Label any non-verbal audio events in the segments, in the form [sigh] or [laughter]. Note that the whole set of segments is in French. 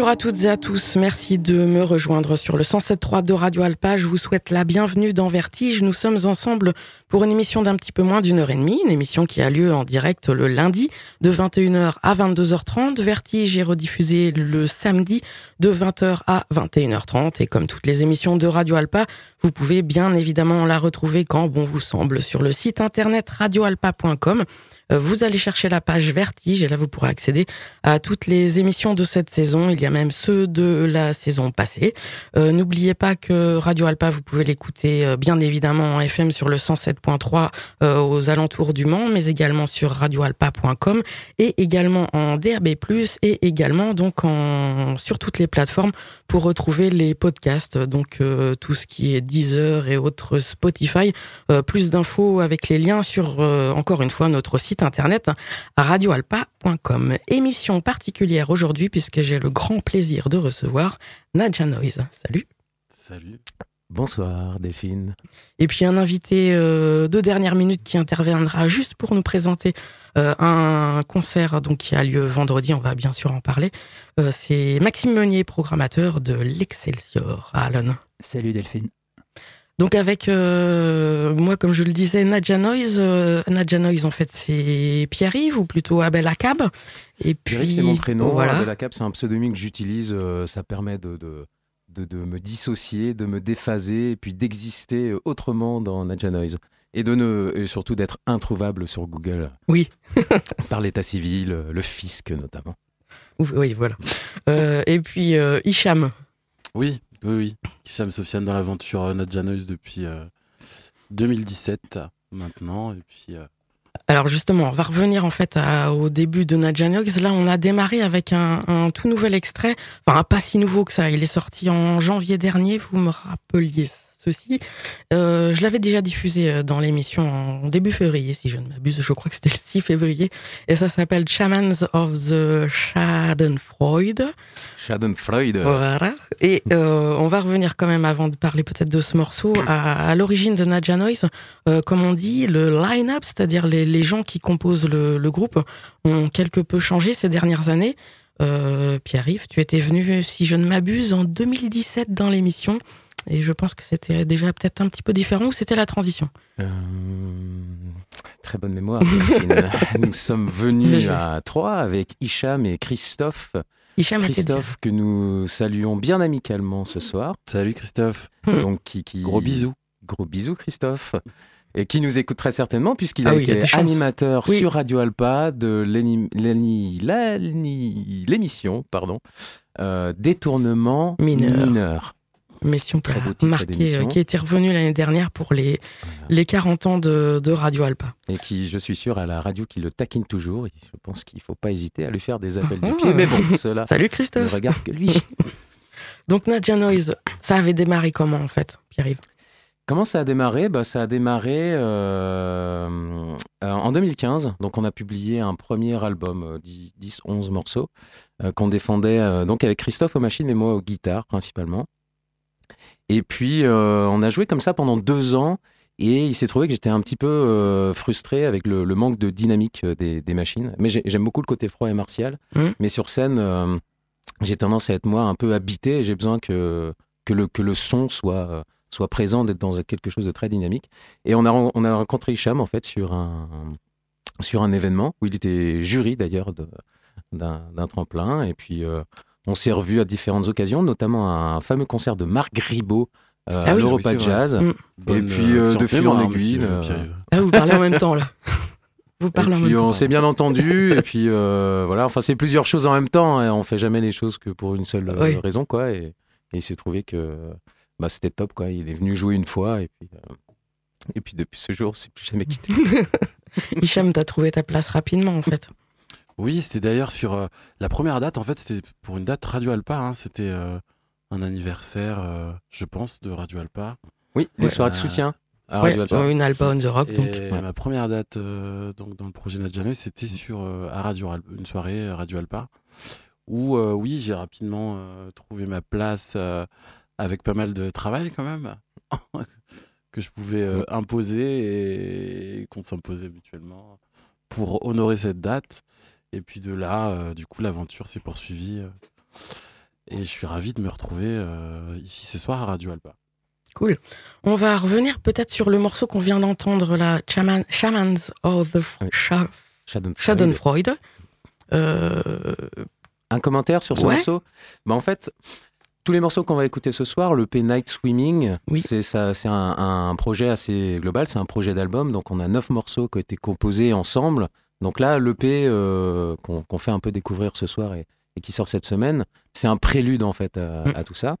Bonjour à toutes et à tous. Merci de me rejoindre sur le 107.3 de Radio Alpa. Je vous souhaite la bienvenue dans Vertige. Nous sommes ensemble pour une émission d'un petit peu moins d'une heure et demie, une émission qui a lieu en direct le lundi de 21h à 22h30. Vertige est rediffusé le samedi de 20h à 21h30 et comme toutes les émissions de Radio Alpa, vous pouvez bien évidemment la retrouver quand bon vous semble sur le site internet radioalpa.com. Euh, vous allez chercher la page Vertige et là vous pourrez accéder à toutes les émissions de cette saison. Il y a même ceux de la saison passée. Euh, n'oubliez pas que Radio Alpa, vous pouvez l'écouter euh, bien évidemment en FM sur le 107.3 aux alentours du Mans, mais également sur radioalpa.com et également en DRB+, et également donc en, sur toutes les plateformes pour retrouver les podcasts, donc tout ce qui est Deezer et autres Spotify. plus d'infos avec les liens sur, encore une fois, notre site internet radioalpa.com. Émission particulière aujourd'hui puisque j'ai le grand plaisir de recevoir Nadja Noise. Salut. Salut. Bonsoir Delphine. Et puis un invité de dernière minute qui interviendra juste pour nous présenter un concert donc, qui a lieu vendredi, on va bien sûr en parler. C'est Maxime Meunier, programmateur de l'Excelsior. Alan. Salut Delphine. Donc avec euh, moi, comme je le disais, Nadja Noise. Euh, Nadja Noise, en fait, c'est Pierre-Yves ou plutôt Abel Akab. Et puis, c'est mon prénom. Voilà. Abel Akab, c'est un pseudonyme que j'utilise. Euh, ça permet de, de, de, me dissocier, de me déphaser et puis d'exister autrement dans Nadja Noise. Et, de ne, et surtout d'être introuvable sur Google. Oui. [laughs] par l'état civil, le fisc notamment. Oui, voilà. et puis Hicham. Oui, oui, oui. Hicham Sofiane dans l'aventure euh, Nadja Noise depuis 2017 euh, maintenant. Et puis. Euh, alors justement, on va revenir en fait au début de Nadja Noise. Là, on a démarré avec un, tout nouvel extrait, enfin pas si nouveau que ça. Il est sorti en janvier dernier. Vous me rappeliez ceci. Euh, je l'avais déjà diffusé euh, dans l'émission en début février, si je ne m'abuse. Je crois que c'était le 6 février. Et ça s'appelle Shamans of the Schadenfreude. Schadenfreude. Voilà. Et euh, on va revenir quand même, avant de parler peut-être de ce morceau, à, l'origine de Nadja Noise. comme on dit, le line-up, c'est-à-dire les, les, gens qui composent le, le, groupe, ont quelque peu changé ces dernières années. Pierre-Yves, tu étais venu, si je ne m'abuse, en 2017 dans l'émission. Et je pense que c'était déjà peut-être un petit peu différent ou c'était la transition euh, Très bonne mémoire. [laughs] nous sommes venus à Troyes avec Hicham et Christophe. Hicham Christophe que nous saluons bien amicalement ce soir. Salut Christophe. Hmm. Donc qui, Gros bisous. Gros bisous Christophe. Et qui nous écoute très certainement puisqu'il a ah été animateur sur Radio Alpa de l'émission pardon, euh, Détournement mineur mission qui a marqué, euh, qui était revenue l'année dernière pour les, les 40 ans de, de, Radio Alpa. Et qui, je suis sûr, à la radio qui le taquine toujours. je pense qu'il ne faut pas hésiter à lui faire des appels de ah. pied. Mais bon, cela. [laughs] Salut Christophe. Ne regarde que lui. [laughs] Donc Nadja Noise, ça avait démarré comment en fait, Pierre-Yves? Comment ça a démarré? Bah, Ça a démarré euh, euh, en 2015. Donc, on a publié un premier album, 10-11 morceaux, qu'on défendait donc avec Christophe aux machines et moi aux guitares principalement. Et puis, euh, on a joué comme ça pendant deux ans. Et il s'est trouvé que j'étais un petit peu euh, frustré avec le, manque de dynamique euh, des, machines. Mais j'aime beaucoup le côté froid et martial. Mmh. Mais sur scène, j'ai tendance à être moi un peu habité et j'ai besoin que, que, le, que le son soit, soit présent, d'être dans quelque chose de très dynamique. Et on a, on a rencontré Hicham en fait sur un, sur un événement où il était jury d'ailleurs d'un tremplin. Et puis on s'est revus à différentes occasions, notamment un fameux concert de Marc Gribaud euh, ah à l'Europa Jazz. Mm. Et puis euh, de fil en aiguille. Euh, ah, vous parlez en même temps là. [laughs] Vous parlez et puis, on s'est bien entendu [laughs] et puis voilà. Enfin, c'est plusieurs choses en même temps. Et on fait jamais les choses que pour une seule raison quoi. Et, il s'est trouvé que bah, c'était top quoi. Il est venu jouer une fois et puis et puis depuis ce jour, c'est plus jamais quitté. [laughs] Hicham, t'as trouvé ta place rapidement en fait. Oui, c'était d'ailleurs sur euh, la première date. En fait, c'était pour une date Radio Alpa. Hein. c'était euh, un anniversaire, euh, je pense, de Radio Alpa. Oui, les soirées de soutien. une Alpa on the Rock. Donc. ma première date donc dans le projet Nadjanoy, c'était sur à Radio une soirée Radio Alpa où oui, j'ai rapidement trouvé ma place avec pas mal de travail quand même [laughs] que je pouvais imposer et qu'on s'imposait mutuellement pour honorer cette date. Et puis de là, euh, du coup, l'aventure s'est poursuivie. Euh, et je suis ravi de me retrouver euh, ici ce soir à Radio Alba. Cool. On va revenir peut-être sur le morceau qu'on vient d'entendre, la Shamans of the Schadenfreude. Un commentaire sur ce morceau? Bah, En fait, tous les morceaux qu'on va écouter ce soir, le P Night Swimming, c'est un, un, projet assez global, c'est un projet d'album. Donc on a neuf morceaux qui ont été composés ensemble donc là, l'EP euh, qu'on fait un peu découvrir ce soir et, qui sort cette semaine, c'est un prélude en fait à, mm. tout ça.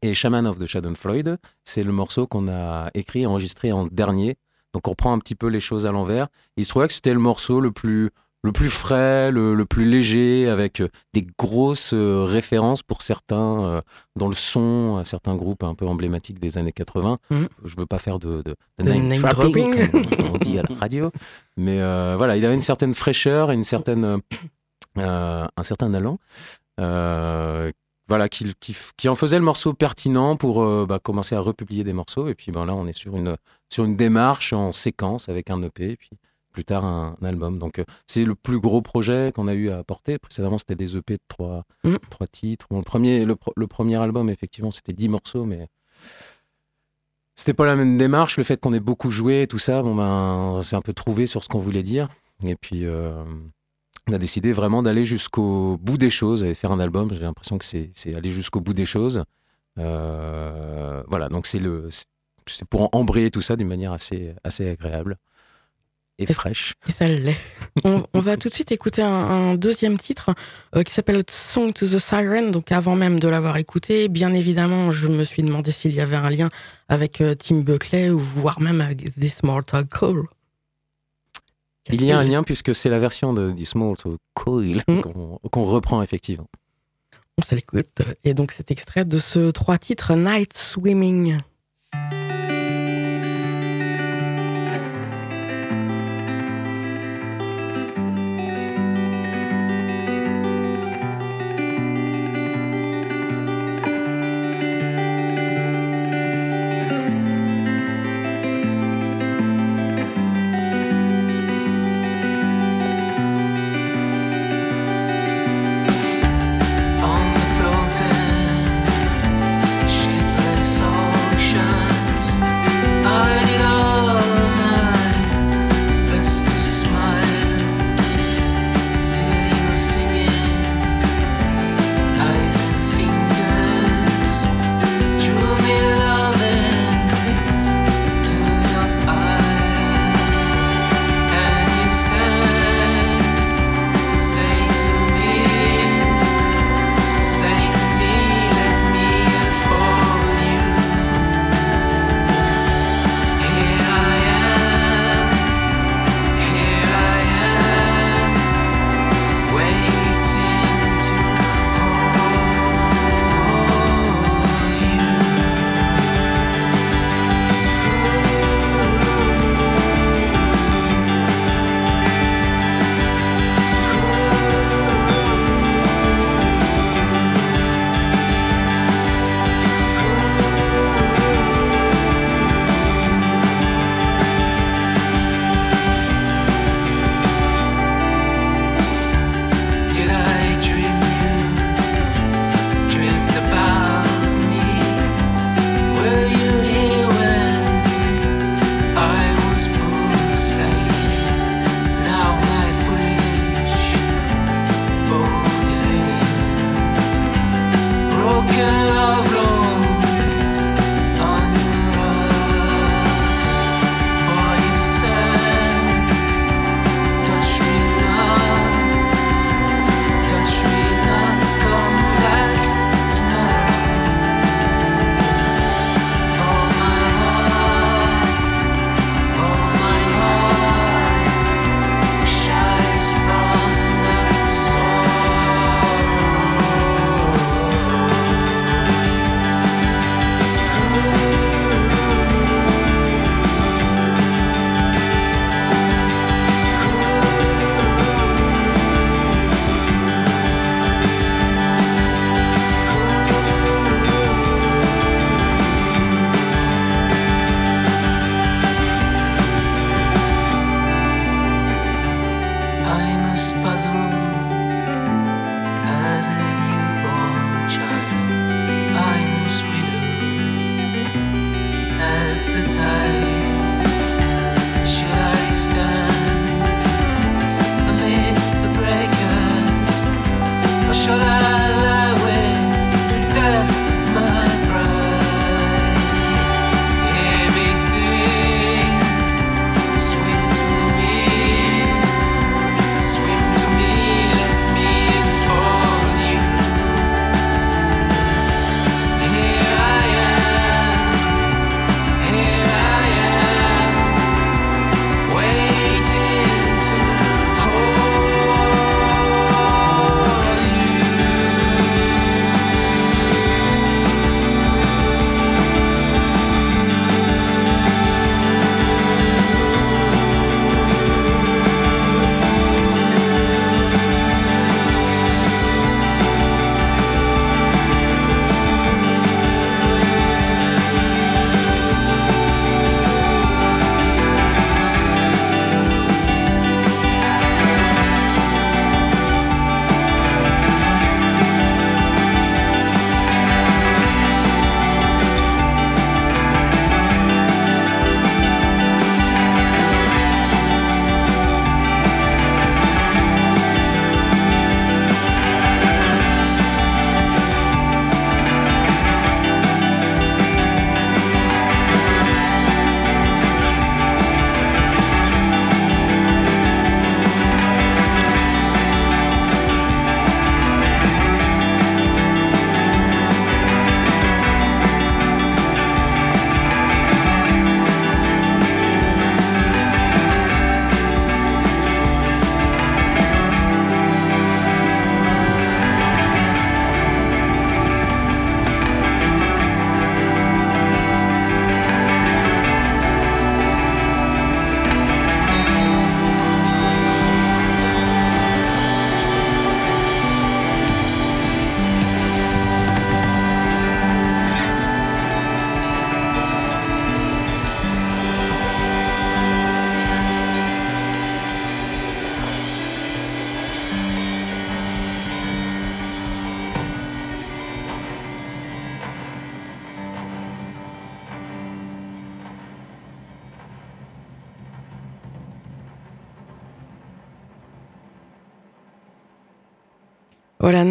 Et Shaman of the Schadenfreude, c'est le morceau qu'on a écrit et enregistré en dernier. Donc on reprend un petit peu les choses à l'envers. Il se trouvait que c'était le morceau le plus le plus frais, le, plus léger, avec euh, des grosses euh, références pour certains euh, dans le son, certains groupes un peu emblématiques des années 80. Je mm. Je veux pas faire de, de, name, dropping, comme on dit à la radio, mais voilà, il avait une certaine fraîcheur et une certaine, un certain allant voilà, qui, qui, en faisait le morceau pertinent pour euh, bah, commencer à republier des morceaux. Et puis ben, là, on est sur une, sur une démarche en séquence avec un EP, et puis plus tard un, album. Donc euh, c'est le plus gros projet qu'on a eu à apporter. Précédemment, c'était des EP de trois, mm. trois titres. le, premier, le, premier album, effectivement, c'était dix morceaux, mais c'était pas la même démarche. Le fait qu'on ait beaucoup joué, tout ça, bon ben, c'est un peu trouvé sur ce qu'on voulait dire. Et puis, euh, on a décidé vraiment d'aller jusqu'au bout des choses et faire un album. J'ai l'impression que c'est aller jusqu'au bout des choses. Euh, voilà, donc c'est le c'est pour embrayer tout ça d'une manière assez assez agréable et, fraîche. Et ça l'est. [laughs] on, va tout de suite écouter un, deuxième titre euh, qui s'appelle Song to the Siren. Donc avant même de l'avoir écouté, bien évidemment, je me suis demandé s'il y avait un lien avec euh, Tim Buckley ou voire même avec This Mortal Call. Il y a un lien puisque c'est la version de This Mortal Coil mm. qu'on reprend effectivement. On se l'écoute. Et donc cet extrait de ce trois titres Night Swimming.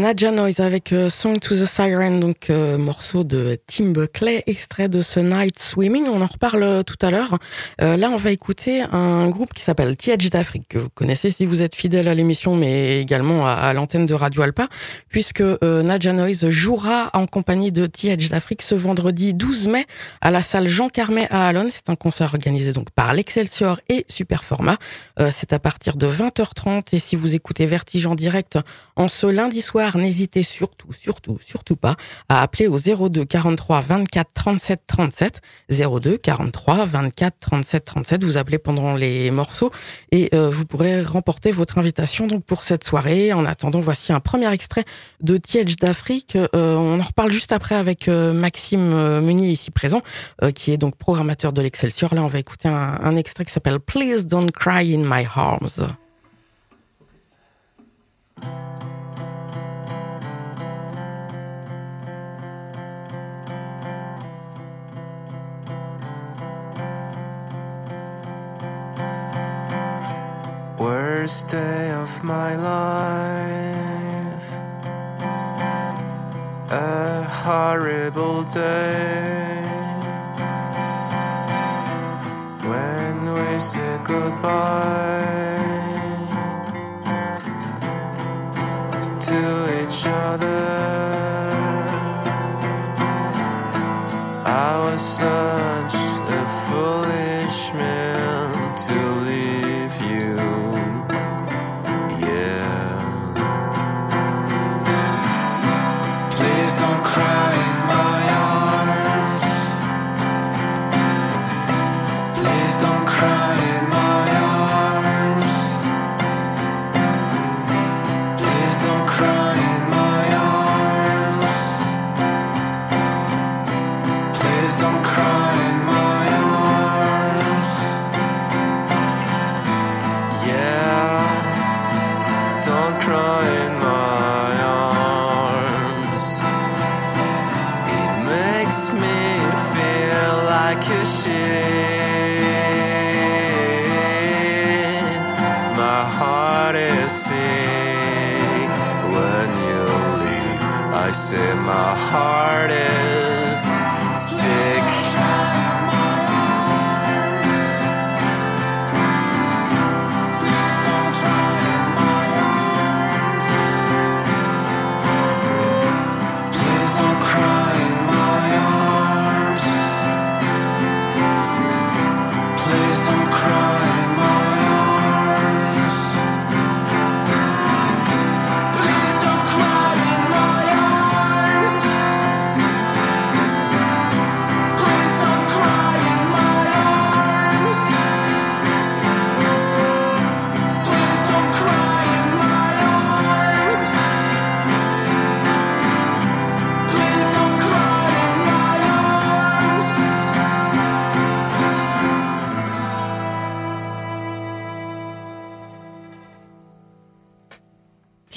Nadja Noise avec euh, Song to the Siren, donc euh, morceau de Tim Buckley, extrait de ce Night Swimming. On en reparle euh, tout à l'heure. là, on va écouter un groupe qui s'appelle T-Edge d'Afrique, que vous connaissez si vous êtes fidèle à l'émission, mais également à, l'antenne de Radio Alpa, puisque Nadja Noise jouera en compagnie de T-Edge d'Afrique ce vendredi 12 mai à la salle Jean Carmet à Alon. C'est un concert organisé donc par l'Excelsior et Superformat. C'est à partir de 20h30 et si vous écoutez Vertige en direct en ce lundi soir, n'hésitez surtout, surtout, surtout pas à appeler au 02 43 24 37 37. 02 43 24 37 37. Vous appelez pendant les morceaux et euh, vous pourrez remporter votre invitation donc pour cette soirée. En attendant, voici un premier extrait de Tiège d'Afrique. Euh, on en reparle juste après avec euh, Maxime Meunier ici présent, qui est donc programmateur de l'Excelsior. Là, on va écouter un, un extrait qui s'appelle Please Don't Cry in My Arms. Worst day of my life. A horrible day when we said goodbye to each other. I was such a foolish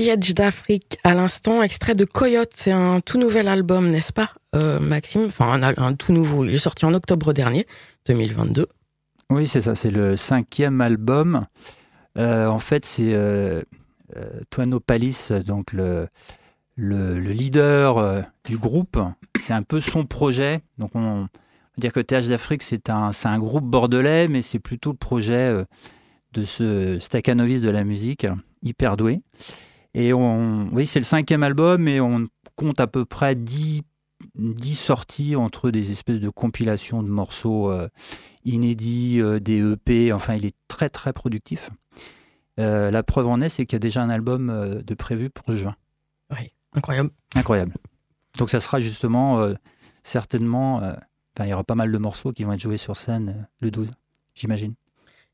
Edge d'Afrique à l'instant, extrait de Coyote, c'est un tout nouvel album, n'est-ce pas, euh, Maxime? Enfin, un, tout nouveau, il est sorti en octobre dernier, 2022. Oui, c'est ça, c'est le cinquième album. Euh, en fait, c'est euh, euh Palis, donc le, le, leader du groupe. C'est un peu son projet. Donc, on, va dire que TH d'Afrique, c'est un, un groupe bordelais, mais c'est plutôt le projet de ce staccanovis de la musique, hyper doué. Et on, oui, c'est le cinquième album et on compte à peu près 10, 10 sorties entre des espèces de compilations de morceaux euh, inédits, euh, des EP. Enfin, il est très très productif. Euh, la preuve en est, c'est qu'il y a déjà un album de prévu pour juin. Oui, incroyable. Incroyable. Donc ça sera justement certainement, il y aura pas mal de morceaux qui vont être joués sur scène le 12, j'imagine.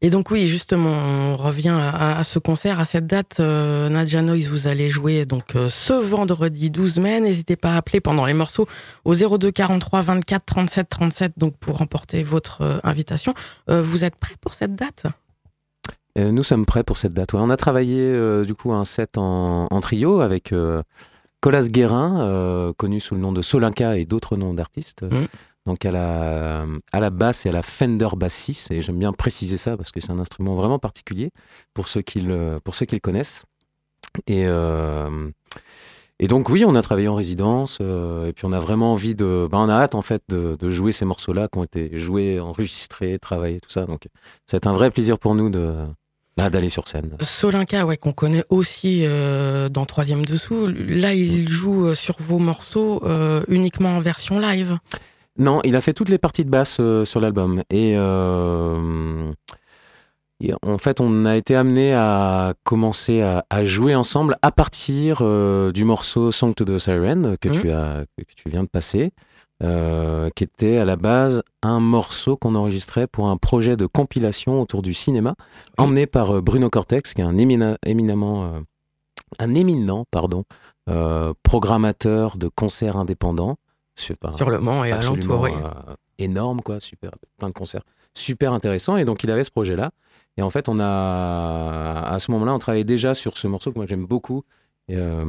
Et donc oui, justement, on revient à, ce concert, à cette date. Euh, Nadja Noise, vous allez jouer donc euh, ce vendredi 12 mai. N'hésitez pas à appeler pendant les morceaux au 02 43 24 37 37 donc pour remporter votre euh, invitation. vous êtes prêts pour cette date? Nous sommes prêts pour cette date. On a travaillé du coup un set en, trio avec Colas Guérin, connu sous le nom de Solinka et d'autres noms d'artistes. Mmh donc à la, à la basse et à la Fender Bass 6, et j'aime bien préciser ça parce que c'est un instrument vraiment particulier pour ceux qui le, pour ceux qui le connaissent. Et, euh, et donc oui, on a travaillé en résidence, euh, et puis on a vraiment envie de, ben, on a hâte en fait de, de jouer ces morceaux-là qui ont été joués, enregistrés, travaillés, tout ça. Donc c'est un vrai plaisir pour nous de bah, d'aller sur scène. Solinka, ouais, qu'on connaît aussi euh, dans Troisième Dessous. Là, il joue euh, sur vos morceaux euh, uniquement en version live. Non, il a fait toutes les parties de basse euh, sur l'album. Et, euh, et en fait, on a été amené à commencer à, à jouer ensemble à partir euh, du morceau Song to the Siren que, Mhm. tu, as, que tu viens de passer, qui était à la base un morceau qu'on enregistrait pour un projet de compilation autour du cinéma, emmené par Bruno Cortex, qui est un émina- éminemment, un éminent pardon, programmateur de concerts indépendants. Sur, Sur le Mans et alentour, oui. euh, énorme, quoi, super, plein de concerts, super intéressant. Et donc il avait ce projet-là. Et en fait, on a, à ce moment-là, on travaillait déjà sur ce morceau que moi j'aime beaucoup. Et, euh,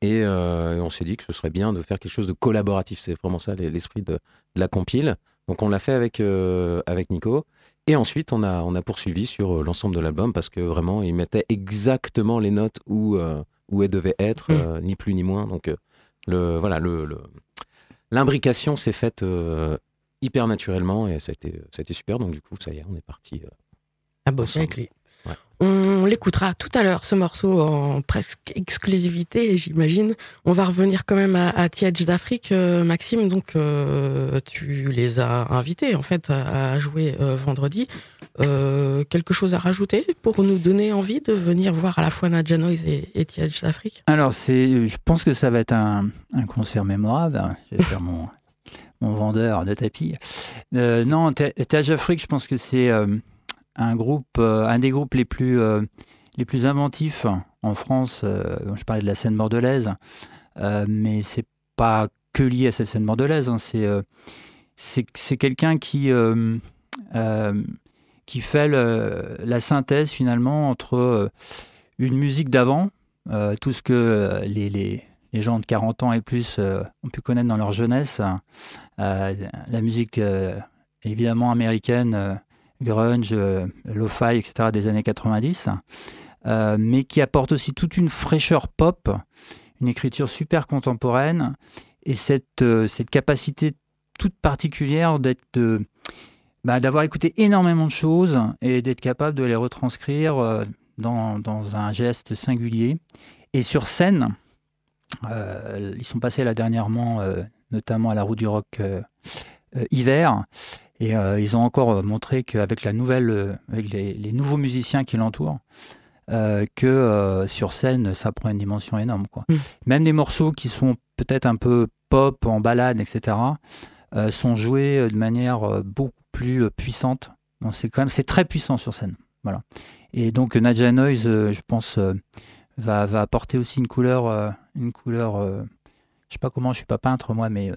et, euh, on s'est dit que ce serait bien de faire quelque chose de collaboratif. C'est vraiment ça l'esprit de, de la compile. Donc on l'a fait avec, avec Nico. Et ensuite, on a, on a poursuivi sur l'ensemble de l'album parce que vraiment, il mettait exactement les notes où, où elles devaient être, Mm. euh, ni plus ni moins. Donc, le, voilà, le, le- l'imbrication s'est faite euh, hyper naturellement et ça a, été, ça a été super. Donc, du coup, ça y est, on est parti. euh. à bosser avec lui. On l'écoutera tout à l'heure, ce morceau en presque exclusivité, j'imagine. On va revenir quand même à, à d'Afrique, euh, Maxime. Donc, euh, tu les as invités, en fait, à, jouer euh, vendredi. Quelque chose à rajouter pour nous donner envie de venir voir à la fois Nadja Noise et, et d'Afrique? Alors, c'est, je pense que ça va être un, un concert mémorable. Je vais faire mon, mon vendeur de tapis. Non, Ta- Tage Afrique, je pense que c'est un groupe, euh, un des groupes les plus, euh, les plus inventifs en France. Euh, je parlais de la scène bordelaise, mais c'est pas que lié à cette scène bordelaise. hein. C'est, c'est, quelqu'un qui, qui fait la synthèse finalement entre une musique d'avant, tout ce que les, les, les gens de 40 ans et plus ont pu connaître dans leur jeunesse, euh, la musique évidemment américaine, grunge, euh, lo-fi, etc. des années 90, euh, mais qui apporte aussi toute une fraîcheur pop, une écriture super contemporaine et cette, euh, cette capacité toute particulière d'être bah, d'avoir écouté énormément de choses et d'être capable de les retranscrire dans, dans un geste singulier. Et sur scène, ils sont passés là dernièrement, notamment à la roue du rock hiver, et euh, ils ont encore euh, montré qu'avec la nouvelle, euh, avec les, les nouveaux musiciens qui l'entourent, euh, que euh, sur scène, ça prend une dimension énorme. Quoi. Mm. Même des morceaux qui sont peut-être un peu pop, en balade, etc., euh, sont joués de manière beaucoup plus puissante. Donc c'est quand même c'est très puissant sur scène. Voilà. Et donc Nadja Noise, je pense, va, va apporter aussi une couleur, une couleur. je sais pas comment, je suis pas peintre moi, mais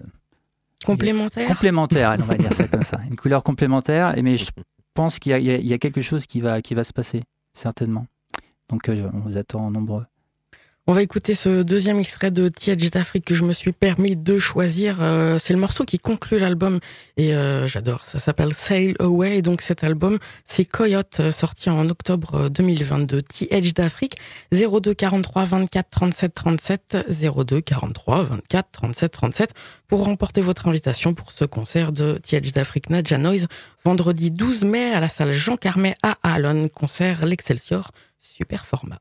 Complémentaire complémentaire, on va dire ça comme ça. Une couleur complémentaire. Mais je pense qu'il y a quelque chose qui va, qui va se passer certainement. Donc euh, on vous attend nombreux. On va écouter ce deuxième extrait de Tiedge d'Afrique que je me suis permis de choisir. Euh, c'est le morceau qui conclut l'album et euh, j'adore. Ça s'appelle Sail Away. Donc cet album, c'est Coyote, euh, sorti en octobre euh, 2022. Tiedge d'Afrique, 02 43 24 37 37, 02 43 24 37 37 pour remporter votre invitation pour ce concert de Tiedge d'Afrique Nadja Noise vendredi 12 mai à la salle Jean Carmet à Alon. Concert l'Excelsior, super format.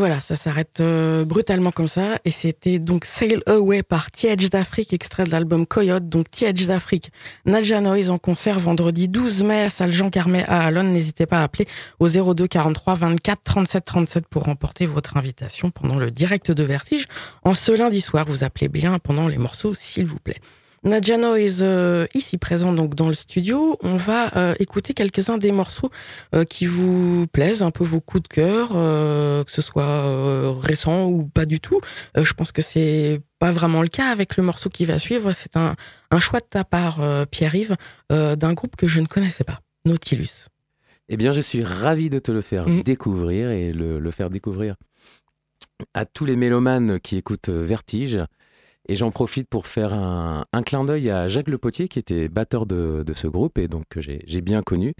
Voilà, ça s'arrête euh, brutalement comme ça. Et c'était donc Sail Away par T-Edge d'Afrique, extrait de l'album Coyote. Donc T-Edge d'Afrique, Nadja Noise en concert vendredi 12 mai à salle Jean Carmet à Alon. N'hésitez pas à appeler au 02 43 24 37 37 pour remporter votre invitation pendant le direct de Vertige. En ce lundi soir, vous appelez bien pendant les morceaux, s'il vous plaît. Nadja Noise, euh, ici présent donc dans le studio, on va euh, écouter quelques-uns des morceaux euh, qui vous plaisent, un peu vos coups de cœur, que ce soit récent ou pas du tout. Je pense que c'est pas vraiment le cas avec le morceau qui va suivre. C'est un, un choix de ta part, Pierre-Yves, d'un groupe que je ne connaissais pas, Nautilus. Eh bien, je suis ravi de te le faire Mm. découvrir et le, le faire découvrir à tous les mélomanes qui écoutent Vertige. Et j'en profite pour faire un, un clin d'œil à Jacques Le Potier, qui était batteur de, de ce groupe et donc que j'ai bien connu,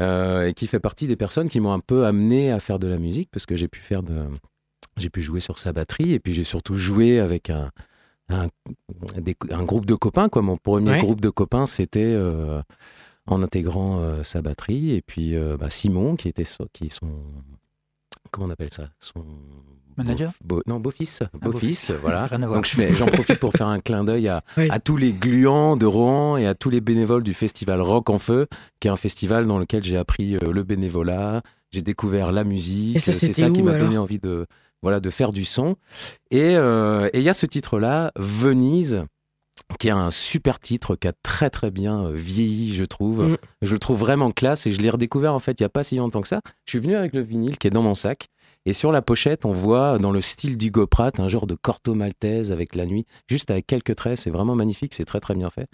euh, et qui fait partie des personnes qui m'ont un peu amené à faire de la musique, parce que j'ai pu faire de, j'ai pu jouer sur sa batterie, et puis j'ai surtout joué avec un, un, des- un groupe de copains. Quoi. Mon premier Ouais. groupe de copains, c'était euh, en intégrant euh, sa batterie, et puis bah, Simon, qui était so- qui son, comment on appelle ça, son Manager beau- beau- non, beau-fils, Un beau-fils, [laughs] voilà. Rien à voir. Donc j'en profite pour faire un clin d'œil à, Oui. à tous les gluants de Rouen et à tous les bénévoles du festival Rock en Feu, qui est un festival dans lequel j'ai appris euh, le bénévolat, j'ai découvert la musique. Et ça, c'est ça qui m'a donné envie de, voilà, de faire du son. Et euh, et il y a ce titre-là, Venise. qui est un super titre qui a très très bien euh, vieilli, je trouve. Mm. Je le trouve vraiment classe et je l'ai redécouvert en fait il y a pas si longtemps que ça. Je suis venu avec le vinyle qui est dans mon sac et sur la pochette on voit dans le style d'Hugo Pratt un genre de corto maltaise avec la nuit, juste avec quelques traits. C'est vraiment magnifique, c'est très très bien fait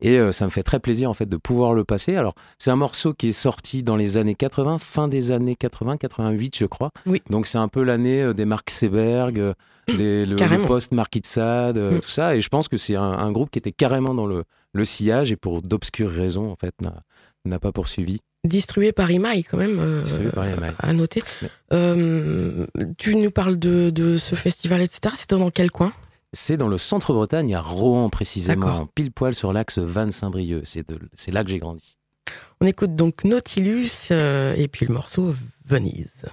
et euh, ça me fait très plaisir en fait de pouvoir le passer. Alors c'est un morceau qui est sorti dans les années 80, fin des années 80, 88 je crois. Oui. Donc c'est un peu l'année euh, des Mark Seberg, euh, les- le, le post Mark Itzad, euh, Mm. tout ça. Et je pense que c'est un, un groupe qui était carrément dans le, le sillage et pour d'obscures raisons, en fait, n'a pas poursuivi. Distribué par Imaï, quand même, euh, par à noter. Ouais. Euh, tu nous parles de, de ce festival, etc. C'était dans quel coin? C'est dans le centre-Bretagne, à Rouen précisément, pile poil sur l'axe Vannes-Saint-Brieuc. C'est c'est là que j'ai grandi. On écoute donc Nautilus euh, et puis le morceau. Venise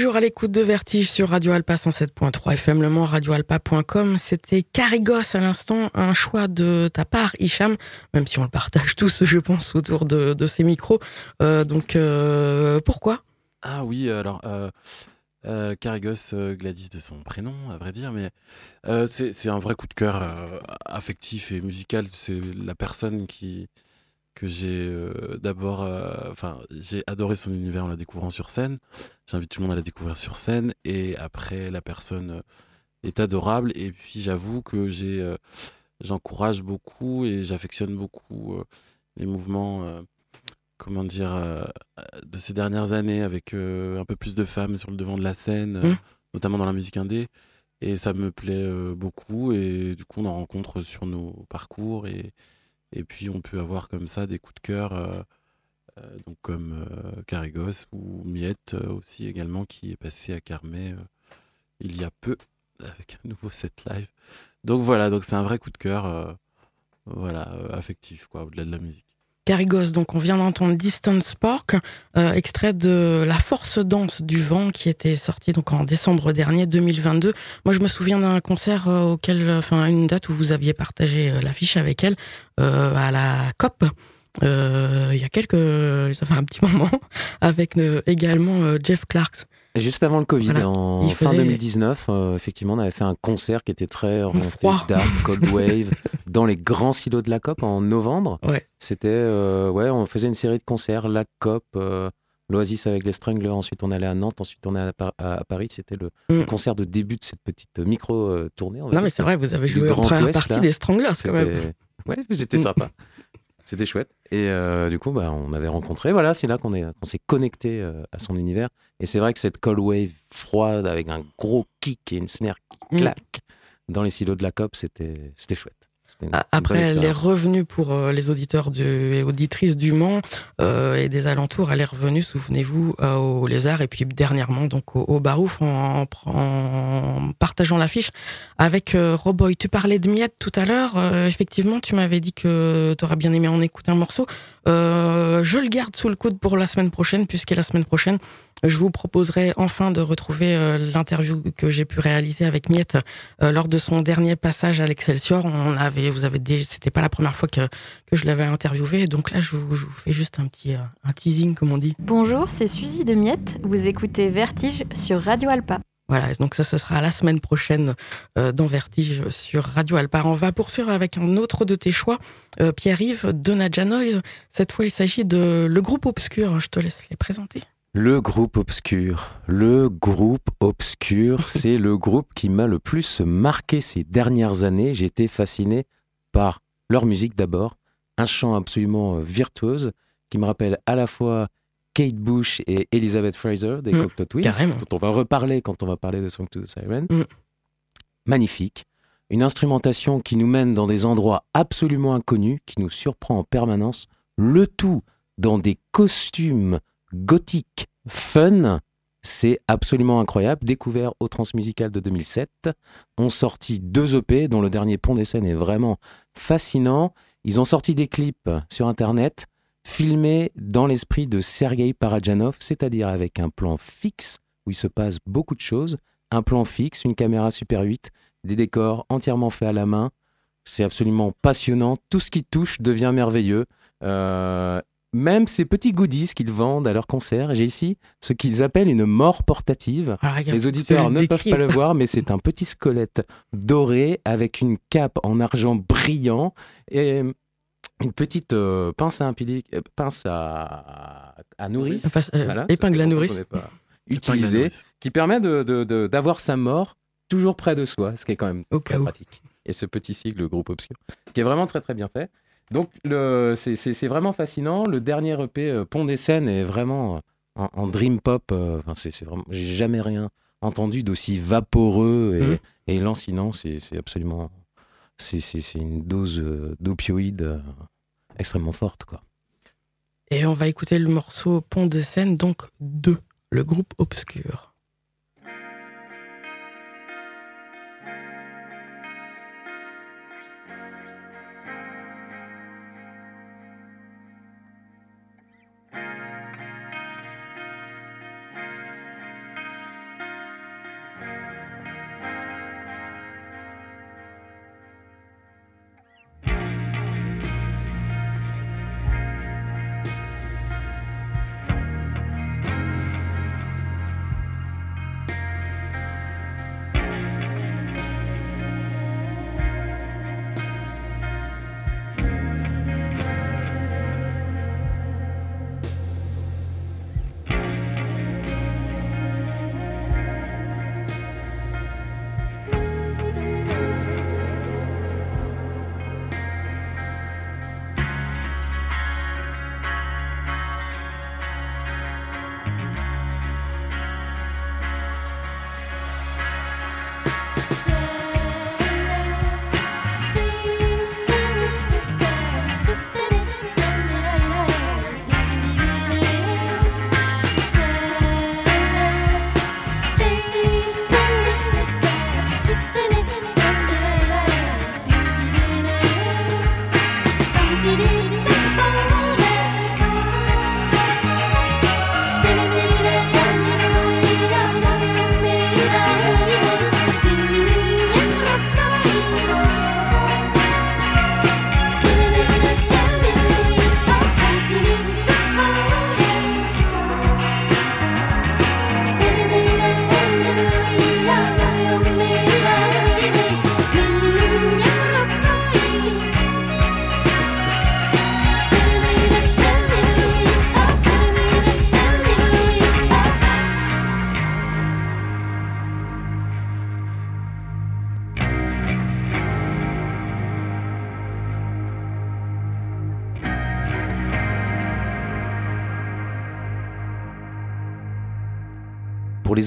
Toujours à l'écoute de Vertige sur Radio Alpa 107.3 FM Le Mans, radioalpa.com. C'était Carigos à l'instant, un choix de ta part, Hicham, même si on le partage tous, je pense, autour de, de ces micros. Euh, donc, euh, pourquoi? Ah oui, alors, euh, euh, Carigos Gladys de son prénom, à vrai dire, mais c'est un vrai coup de cœur affectif et musical. C'est la personne qui que j'ai euh, d'abord, euh, enfin, j'ai adoré son univers en la découvrant sur scène. J'invite tout le monde à la découvrir sur scène, et après, la personne euh, est adorable. Et puis, j'avoue que j'ai, euh, j'encourage beaucoup et j'affectionne beaucoup les mouvements. comment dire, de ces dernières années avec un peu plus de femmes sur le devant de la scène, euh, Mm. notamment dans la musique indé. Et ça me plaît beaucoup. Et du coup, on en rencontre sur nos parcours. Et, et puis, on peut avoir comme ça des coups de cœur, euh, euh, comme euh, ou Miette euh, aussi également, qui est passé à Carmet il y a peu [laughs] avec un nouveau set live. Donc voilà, donc c'est un vrai coup de cœur, voilà, affectif, quoi, au-delà de la musique. Donc on vient d'entendre Distance Spark, euh, extrait de La Force Danse du Vent qui était sorti donc en décembre dernier 2022. Moi je me souviens d'un concert euh, auquel, enfin une date où vous aviez partagé euh, l'affiche avec elle euh, à la COP. euh, il y a quelques, ça fait un petit [laughs] moment, avec euh, également euh, Jeff Clarks. Juste avant le Covid, Voilà. en fin faisait- 2019, euh, effectivement, on avait fait un concert qui était très orienté dark, [laughs] cold wave, dans les grands silos de la COP en novembre. Ouais. C'était, euh, ouais, on faisait une série de concerts, la COP, euh, l'Oasis avec les Stranglers, ensuite on allait à Nantes, ensuite on est à, Par- à- Paris. C'était le Mm. concert de début de cette petite micro-tournée. Non mais c'est vrai, vous avez joué en première partie là. des Stranglers quand même. Ouais, c'était Mm. sympa. C'était chouette. Et euh, du coup, bah, on avait rencontré. Voilà, c'est là qu'on est, qu'on s'est connecté euh, à son univers. Et c'est vrai que cette cold wave froide avec un gros kick et une snare qui Mm. claque dans les silos de la COP, c'était, c'était chouette. Une- une Après, elle est expérience. revenue pour euh, les auditeurs du, et auditrices du Mans euh, et des alentours. Elle est revenue, souvenez-vous, euh, au Lézard et puis dernièrement donc au, au Barouf en, en- en partageant l'affiche avec euh, Roboy. Tu parlais de Miette tout à l'heure. Effectivement, tu m'avais dit que tu aurais bien aimé en écouter un morceau. Je le garde sous le coude pour la semaine prochaine, puisque la semaine prochaine, je vous proposerai enfin de retrouver euh, l'interview que j'ai pu réaliser avec Miette euh, lors de son dernier passage à l'Excelsior. On avait, vous avez déjà, c'était pas la première fois que, que je l'avais interviewé, donc là je vous, je vous fais juste un petit euh, un teasing comme on dit. Bonjour, c'est Suzy de Miette. Vous écoutez Vertige sur Radio Alpa. Voilà, donc ça ce sera la semaine prochaine euh, dans Vertige sur Radio Alpa. On va poursuivre avec un autre de tes choix, euh, Pierre-Yves de Nadja Noise. Cette fois il s'agit de le groupe Obscur. Je te laisse les présenter. Le groupe obscur. Le groupe obscur, [laughs] c'est le groupe qui m'a le plus marqué ces dernières années. J'ai été fasciné par leur musique d'abord, un chant absolument euh, virtuose qui me rappelle à la fois Kate Bush et Elizabeth Fraser des Mm, Cocteau Twins, carrément. dont on va reparler quand on va parler de Song to the Siren. Mm. Magnifique. Une instrumentation qui nous mène dans des endroits absolument inconnus, qui nous surprend en permanence, le tout dans des costumes gothiques fun. C'est absolument incroyable. Découvert au Transmusical de 2007. Ont sorti deux EP, dont le dernier Pont des Seines est vraiment fascinant. Ils ont sorti des clips sur Internet, filmés dans l'esprit de Sergei Parajanov, c'est-à-dire avec un plan fixe où il se passe beaucoup de choses. Un plan fixe, une caméra Super 8, des décors entièrement faits à la main. C'est absolument passionnant. Tout ce qui touche devient merveilleux. Euh, même ces petits goodies qu'ils vendent à leurs concerts. J'ai ici ce qu'ils appellent une mort portative. Alors, regarde, Les auditeurs ne peuvent pas le voir, mais c'est un petit squelette doré avec une cape en argent brillant et une petite euh, pince à euh, pince à, à nourrice. Euh, Voilà, épingle à nourrice. longtemps qu'on n'est pas Épingle à utilisé, nourrice. qui permet de- de- de- d'avoir sa mort toujours près de soi, ce qui est quand même Au très pratique. Et ce petit sigle, le groupe obscur, qui est vraiment très très bien fait. Donc le- c'est- vraiment fascinant. Le dernier EP, euh, Pont des Seines, est vraiment en, en dream pop. euh, Enfin, c'est vraiment, j'ai jamais rien entendu d'aussi vaporeux et, Mhm. et lancinant. C'est absolument, c'est une dose euh, d'opioïdes extrêmement forte, quoi. Et on va écouter le morceau Pont de Seine, donc 2, le groupe Obscur.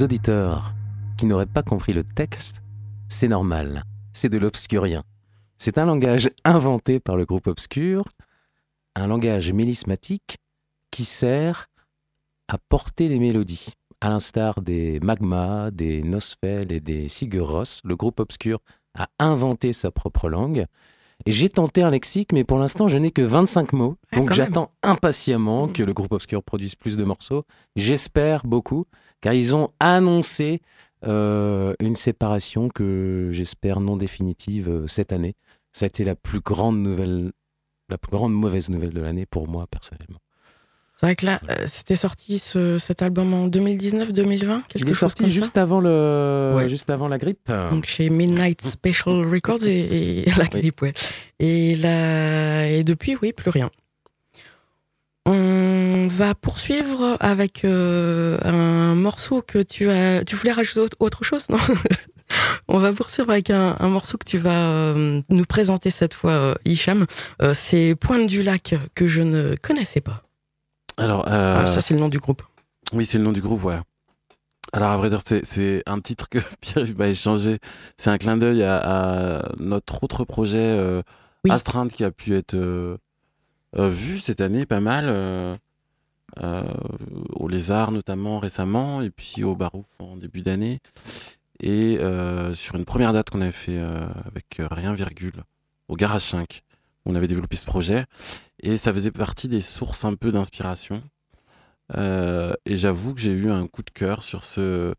Les auditeurs qui n'auraient pas compris le texte, c'est normal, c'est de l'obscurien. C'est un langage inventé par le groupe Obscur, un langage mélismatique qui sert à porter les mélodies. À l'instar des Magma, des Nosfell et des Sigur Rós, le groupe Obscur a inventé sa propre langue. J'ai tenté un lexique, mais pour l'instant, je n'ai que 25 mots. Ah, Donc j'attends impatiemment que le groupe Obscur produise plus de morceaux. J'espère beaucoup, car ils ont annoncé euh, une séparation que j'espère non définitive euh, cette année. Ça a été la plus grande nouvelle, la plus grande mauvaise nouvelle de l'année pour moi personnellement. C'est vrai que là, euh, c'était sorti ce- cet album en 2019-2020 quelque Il est sorti juste avant le, Ouais. juste avant la grippe. Donc chez Midnight Special Records et, et [laughs] la Oui. clip, ouais. Et, là, et depuis, oui, plus rien. On va poursuivre avec euh, un morceau que tu as. Tu voulais rajouter autre- chose, non? [laughs] On va poursuivre avec un, un morceau que tu vas euh, nous présenter cette fois, euh, Hicham. Euh, c'est Pointe du Lac que je ne connaissais pas. Alors, Ah, ça, c'est le nom du groupe. oui, c'est le nom du groupe, ouais. Alors, à vrai dire, c'est- un titre que [laughs] Pierre m'a échangé. C'est un clin d'œil à, à notre autre projet Oui. Astreinte qui a pu être vu cette année pas mal. euh, euh, au Lézard notamment récemment, et puis au Barouf en début d'année. Et euh, sur une première date qu'on avait fait euh, avec euh, Rien Virgule, au Garage 5, on avait développé ce projet. Et ça faisait partie des sources un peu d'inspiration. Euh, et j'avoue que j'ai eu un coup de cœur sur ce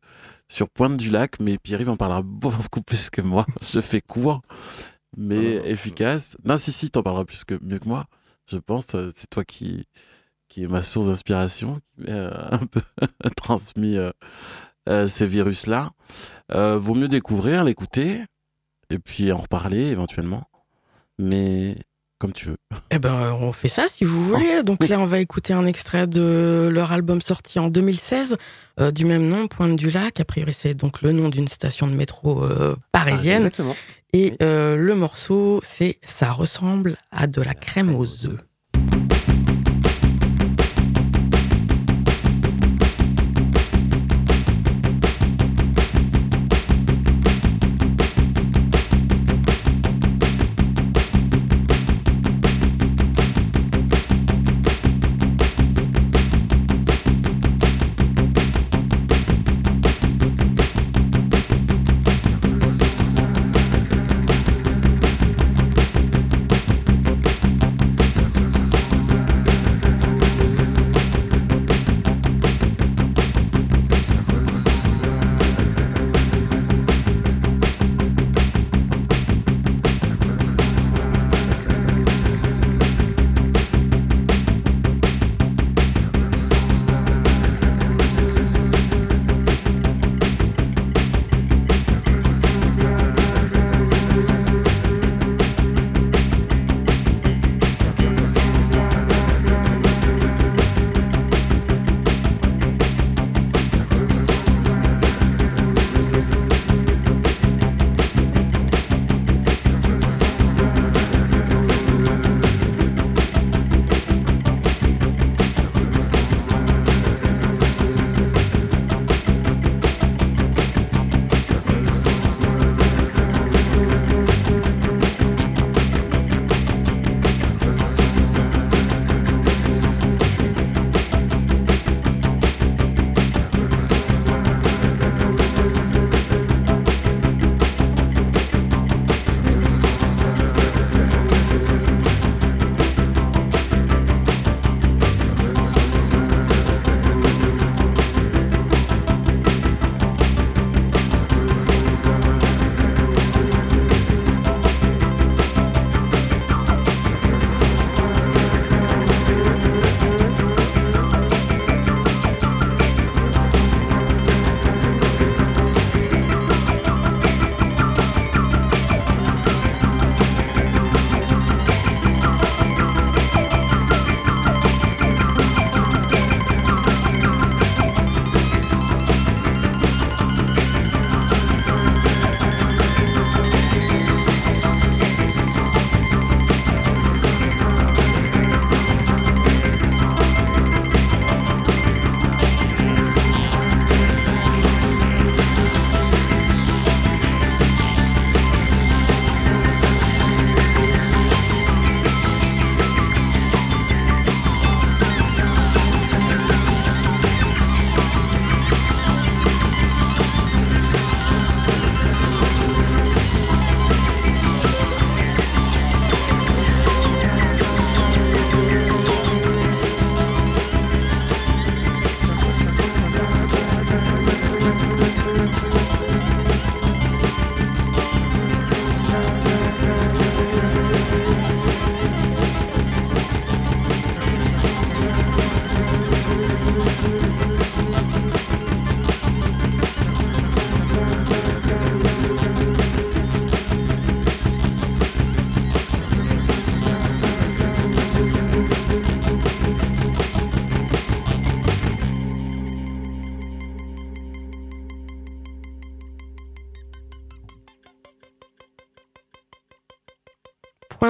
sur Pointe du Lac, mais Pierre-Yves en parlera [laughs] beaucoup plus que moi. Je fais court, mais efficace. Non, si, si, t'en parleras plus que, mieux que moi. Je pense, c'est toi qui, qui est ma source d'inspiration, qui m'a euh, [laughs] un peu transmis euh, euh, ces virus-là. Vaut mieux découvrir, l'écouter, et puis en reparler éventuellement. Mais comme tu veux. [laughs] Eh ben, on fait ça si vous voulez. Donc là, on va écouter un extrait de leur album sorti en 2016, euh, du même nom, Pointe du Lac. A priori, c'est donc le nom d'une station de métro euh, parisienne. Exactement. Et euh, le morceau, c'est Ça ressemble à de la crème aux œufs.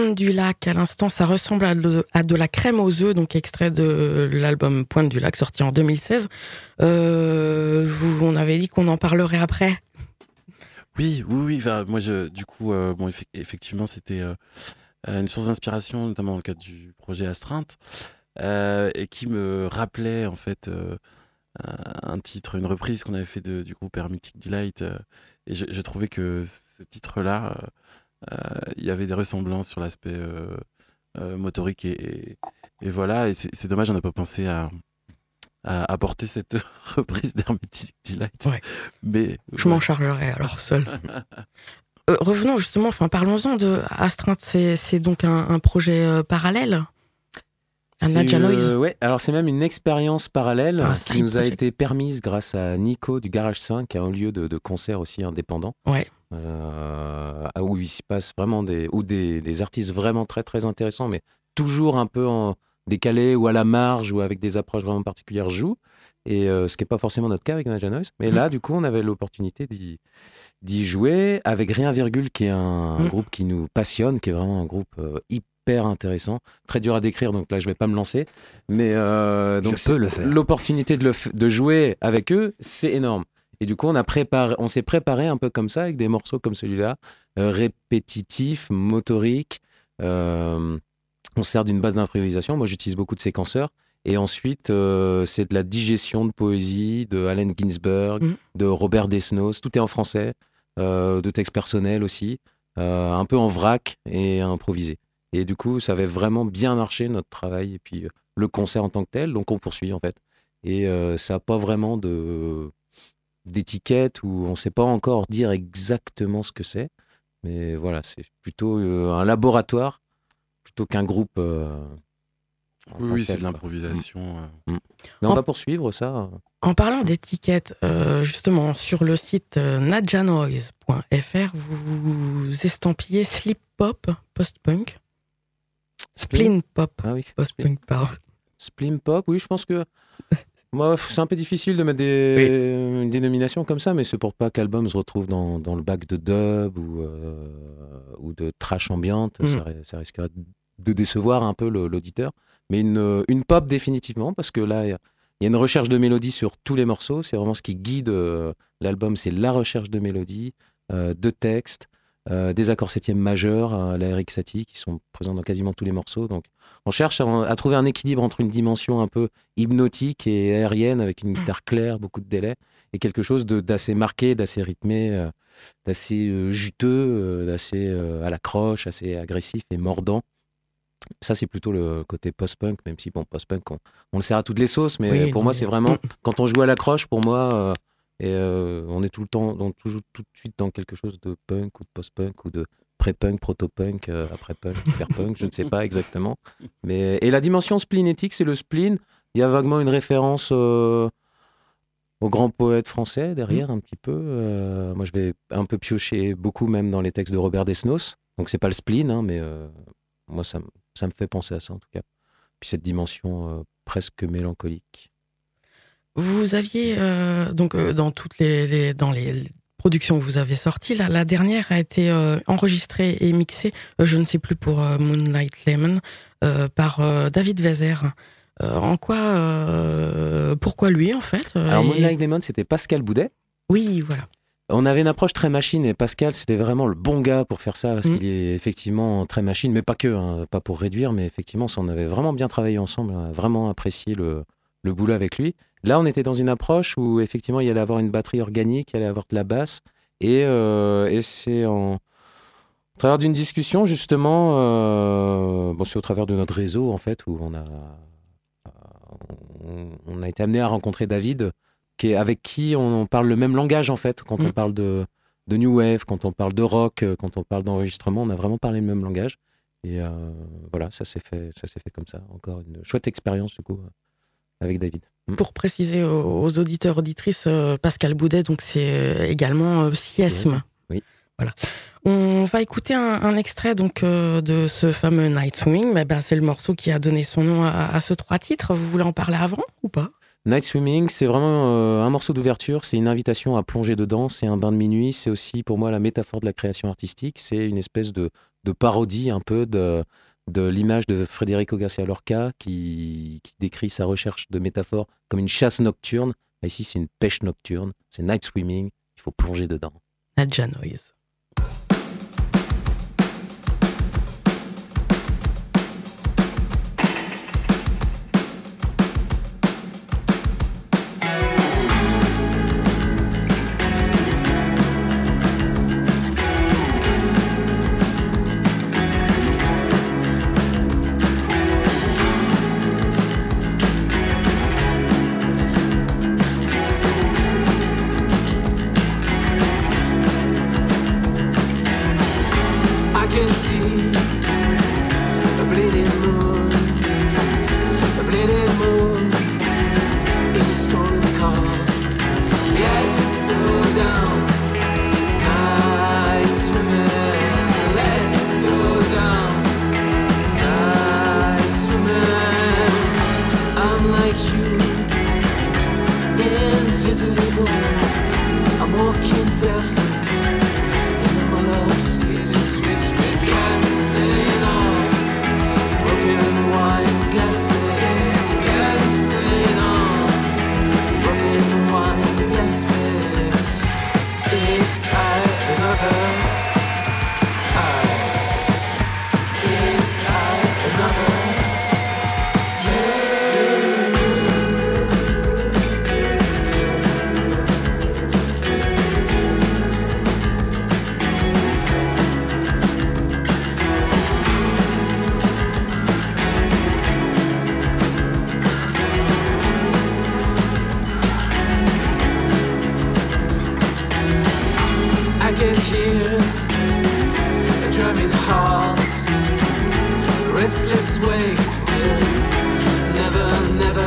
Pointe du Lac. À l'instant, ça ressemble à de, la crème aux œufs, donc extrait de l'album Pointe du Lac, sorti en 2016. Euh, vous, on avait dit qu'on en parlerait après. Oui, oui, oui. moi, je, du coup, euh, bon, effe- effectivement, c'était euh, une source d'inspiration, notamment dans le cadre du projet Astreinte, et qui me rappelait en fait un titre, une reprise qu'on avait fait du groupe Hermetic Delight. et je, je trouvais que ce titre-là, il y avait des ressemblances sur l'aspect euh, euh, motorique et, et- et voilà. Et c'est dommage, on n'a pas pensé à, à apporter cette [laughs] reprise d'Hermetic Delight. Ouais. Mais Je m'en chargerai alors seul. Euh, revenons justement, enfin parlons-en de Astreinte. C'est donc un, un projet euh, parallèle? Euh, ouais, alors c'est même une expérience parallèle Un qui side nous a project. été permise grâce à Nico du Garage 5, qui a un lieu de, de concert aussi indépendant. Ouais. Euh, où il s'y passe vraiment des, ou des, des artistes vraiment très très intéressants, mais toujours un peu en décalé ou à la marge ou avec des approches vraiment particulières jouent. Et euh, ce qui n'est pas forcément notre cas avec Nadja Noise. Mais Mm. là, du coup, on avait l'opportunité d'y jouer avec Rien Virgule, qui est un, un Mm. groupe qui nous passionne, qui est vraiment un groupe euh, hyper intéressant, très dur à décrire, donc là je vais pas me lancer. Mais euh, donc l'opportunité de jouer avec eux, c'est énorme. Et du coup, on a préparé, on s'est préparé un peu comme ça avec des morceaux comme celui-là, euh, répétitifs, motoriques. Euh, on se sert d'une base d'improvisation. Moi, j'utilise beaucoup de séquenceurs. Et ensuite, euh, c'est de la digestion de poésie de Allen Ginsberg, Mhm. de Robert Desnos. Tout est en français, de textes personnels aussi, un peu en vrac et improvisé. Et du coup, ça avait vraiment bien marché notre travail et puis le concert en tant que tel. Donc, on poursuit en fait. Et ça n'a pas vraiment de d'étiquette où on ne sait pas encore dire exactement ce que c'est. Mais voilà, c'est plutôt euh, un laboratoire plutôt qu'un groupe. euh, Oui, oui, c'est de l'improvisation. euh. Mais on En- va poursuivre ça. En parlant d'étiquettes, euh, justement, sur le site euh, nadjanoise.fr, vous, vous estampillez slip pop post-punk, splin pop Ah oui. post-punk, pardon. Splim pop, oui, je pense que. Moi, c'est un peu difficile de mettre des une dénomination comme ça, mais c'est pour pas que l'album se retrouve dans, dans le bac de dub ou, euh, ou de trash ambiante. Mm. Ça, ça risquerait de décevoir un peu l'auditeur. Mais une, une pop, définitivement, parce que là, il y a- une recherche de mélodie sur tous les morceaux. C'est vraiment ce qui guide euh, l'album, c'est la recherche de mélodie, euh, de textes, euh, des accords septièmes majeurs à la Eric Satie qui sont présents dans quasiment tous les morceaux. Donc, on cherche à, à trouver un équilibre entre une dimension un peu hypnotique et aérienne avec une guitare claire, beaucoup de délais, et quelque chose de- d'assez marqué, d'assez rythmé, euh, d'assez euh, juteux, euh, d'assez euh, à la croche, assez agressif et mordant. Ça, c'est plutôt le côté post-punk, même si, bon, post-punk, on, on le sert à toutes les sauces, mais Oui, pour moi, c'est vraiment, [clears throat] quand on joue à la croche, pour moi, euh, et, euh, on est tout le temps, donc, toujours, tout de suite dans quelque chose de punk ou de post-punk ou de pré-punk, proto-punk, euh, après-punk, hyper-punk, je ne sais pas exactement. Mais, et la dimension splinétique, c'est le spleen. Il y a vaguement une référence euh, au grand poète français derrière, un petit peu. Moi, je vais un peu piocher beaucoup, même dans les textes de Robert Desnos. Donc, c'est pas le spleen, hein, mais moi, ça, me- ça me fait penser à ça, en tout cas. Puis cette dimension presque mélancolique. Vous aviez euh, donc euh, dans toutes les, les- dans les productions que vous avez sorties, la, la dernière a été euh, enregistrée et mixée, je ne sais plus pour Moonlight Lemon, par David Wezer. Euh, en quoi, pourquoi lui en fait Alors, et- Moonlight Lemon, c'était Pascal Boudet. Oui, voilà. On avait une approche très machine et Pascal, c'était vraiment le bon gars pour faire ça parce Mm. qu'il est effectivement très machine, mais pas que, hein, pas pour réduire, mais effectivement, on avait vraiment bien travaillé ensemble, on a vraiment apprécié le, le boulot avec lui. Là, on était dans une approche où effectivement, il y allait avoir une batterie organique, il y allait avoir de la basse, et, euh, et c'est en au travers d'une discussion justement, euh, bon, c'est au travers de notre réseau en fait où on a on, on a été amené à rencontrer David qui est, avec qui on, on parle le même langage en fait quand on Mm. parle de, de new wave, quand on parle de rock, euh, quand on parle d'enregistrement, on a vraiment parlé le même langage. Et euh, voilà, ça s'est fait, ça s'est fait comme ça. Encore une chouette expérience du coup euh, avec David. Mm. Pour préciser aux auditeurs, auditrices, euh, Pascal Boudet, donc c'est euh, également euh, Siesme. Oui. Voilà. On va écouter un, extrait donc de ce fameux Nightswing. Mais ben, c'est le morceau qui a donné son nom à, ce trois titres. Vous voulez en parler avant ou pas? Night Swimming, c'est vraiment un morceau d'ouverture, c'est une invitation à plonger dedans, c'est un bain de minuit, c'est aussi pour moi la métaphore de la création artistique, c'est une espèce de parodie un peu de, de l'image de Federico Garcia Lorca qui, qui, décrit sa recherche de métaphore comme une chasse nocturne. Ah, ici, c'est une pêche nocturne, c'est night swimming, il faut plonger dedans. Nadja Noise.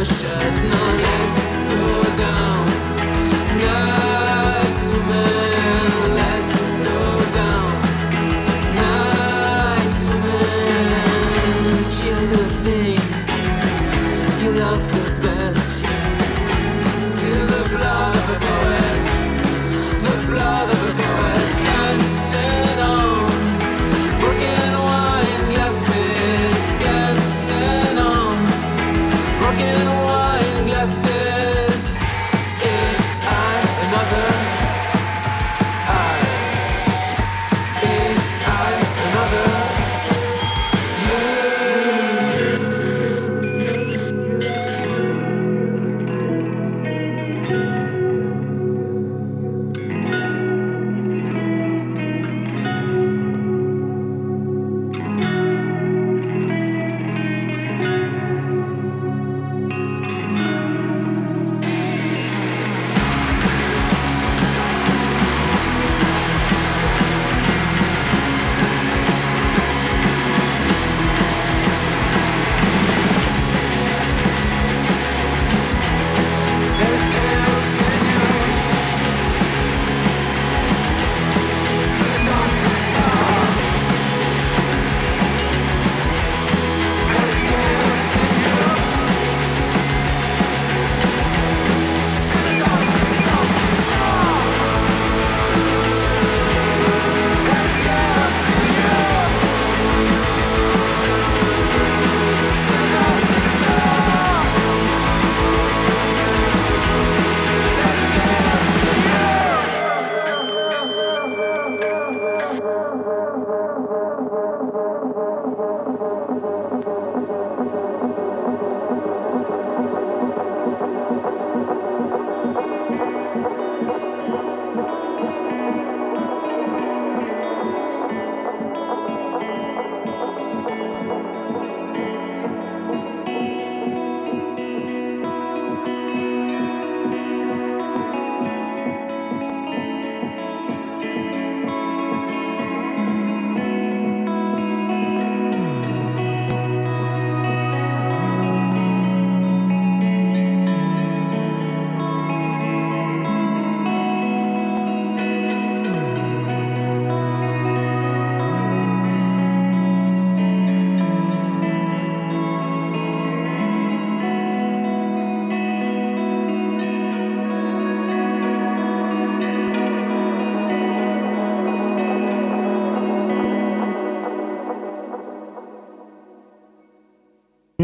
shut know.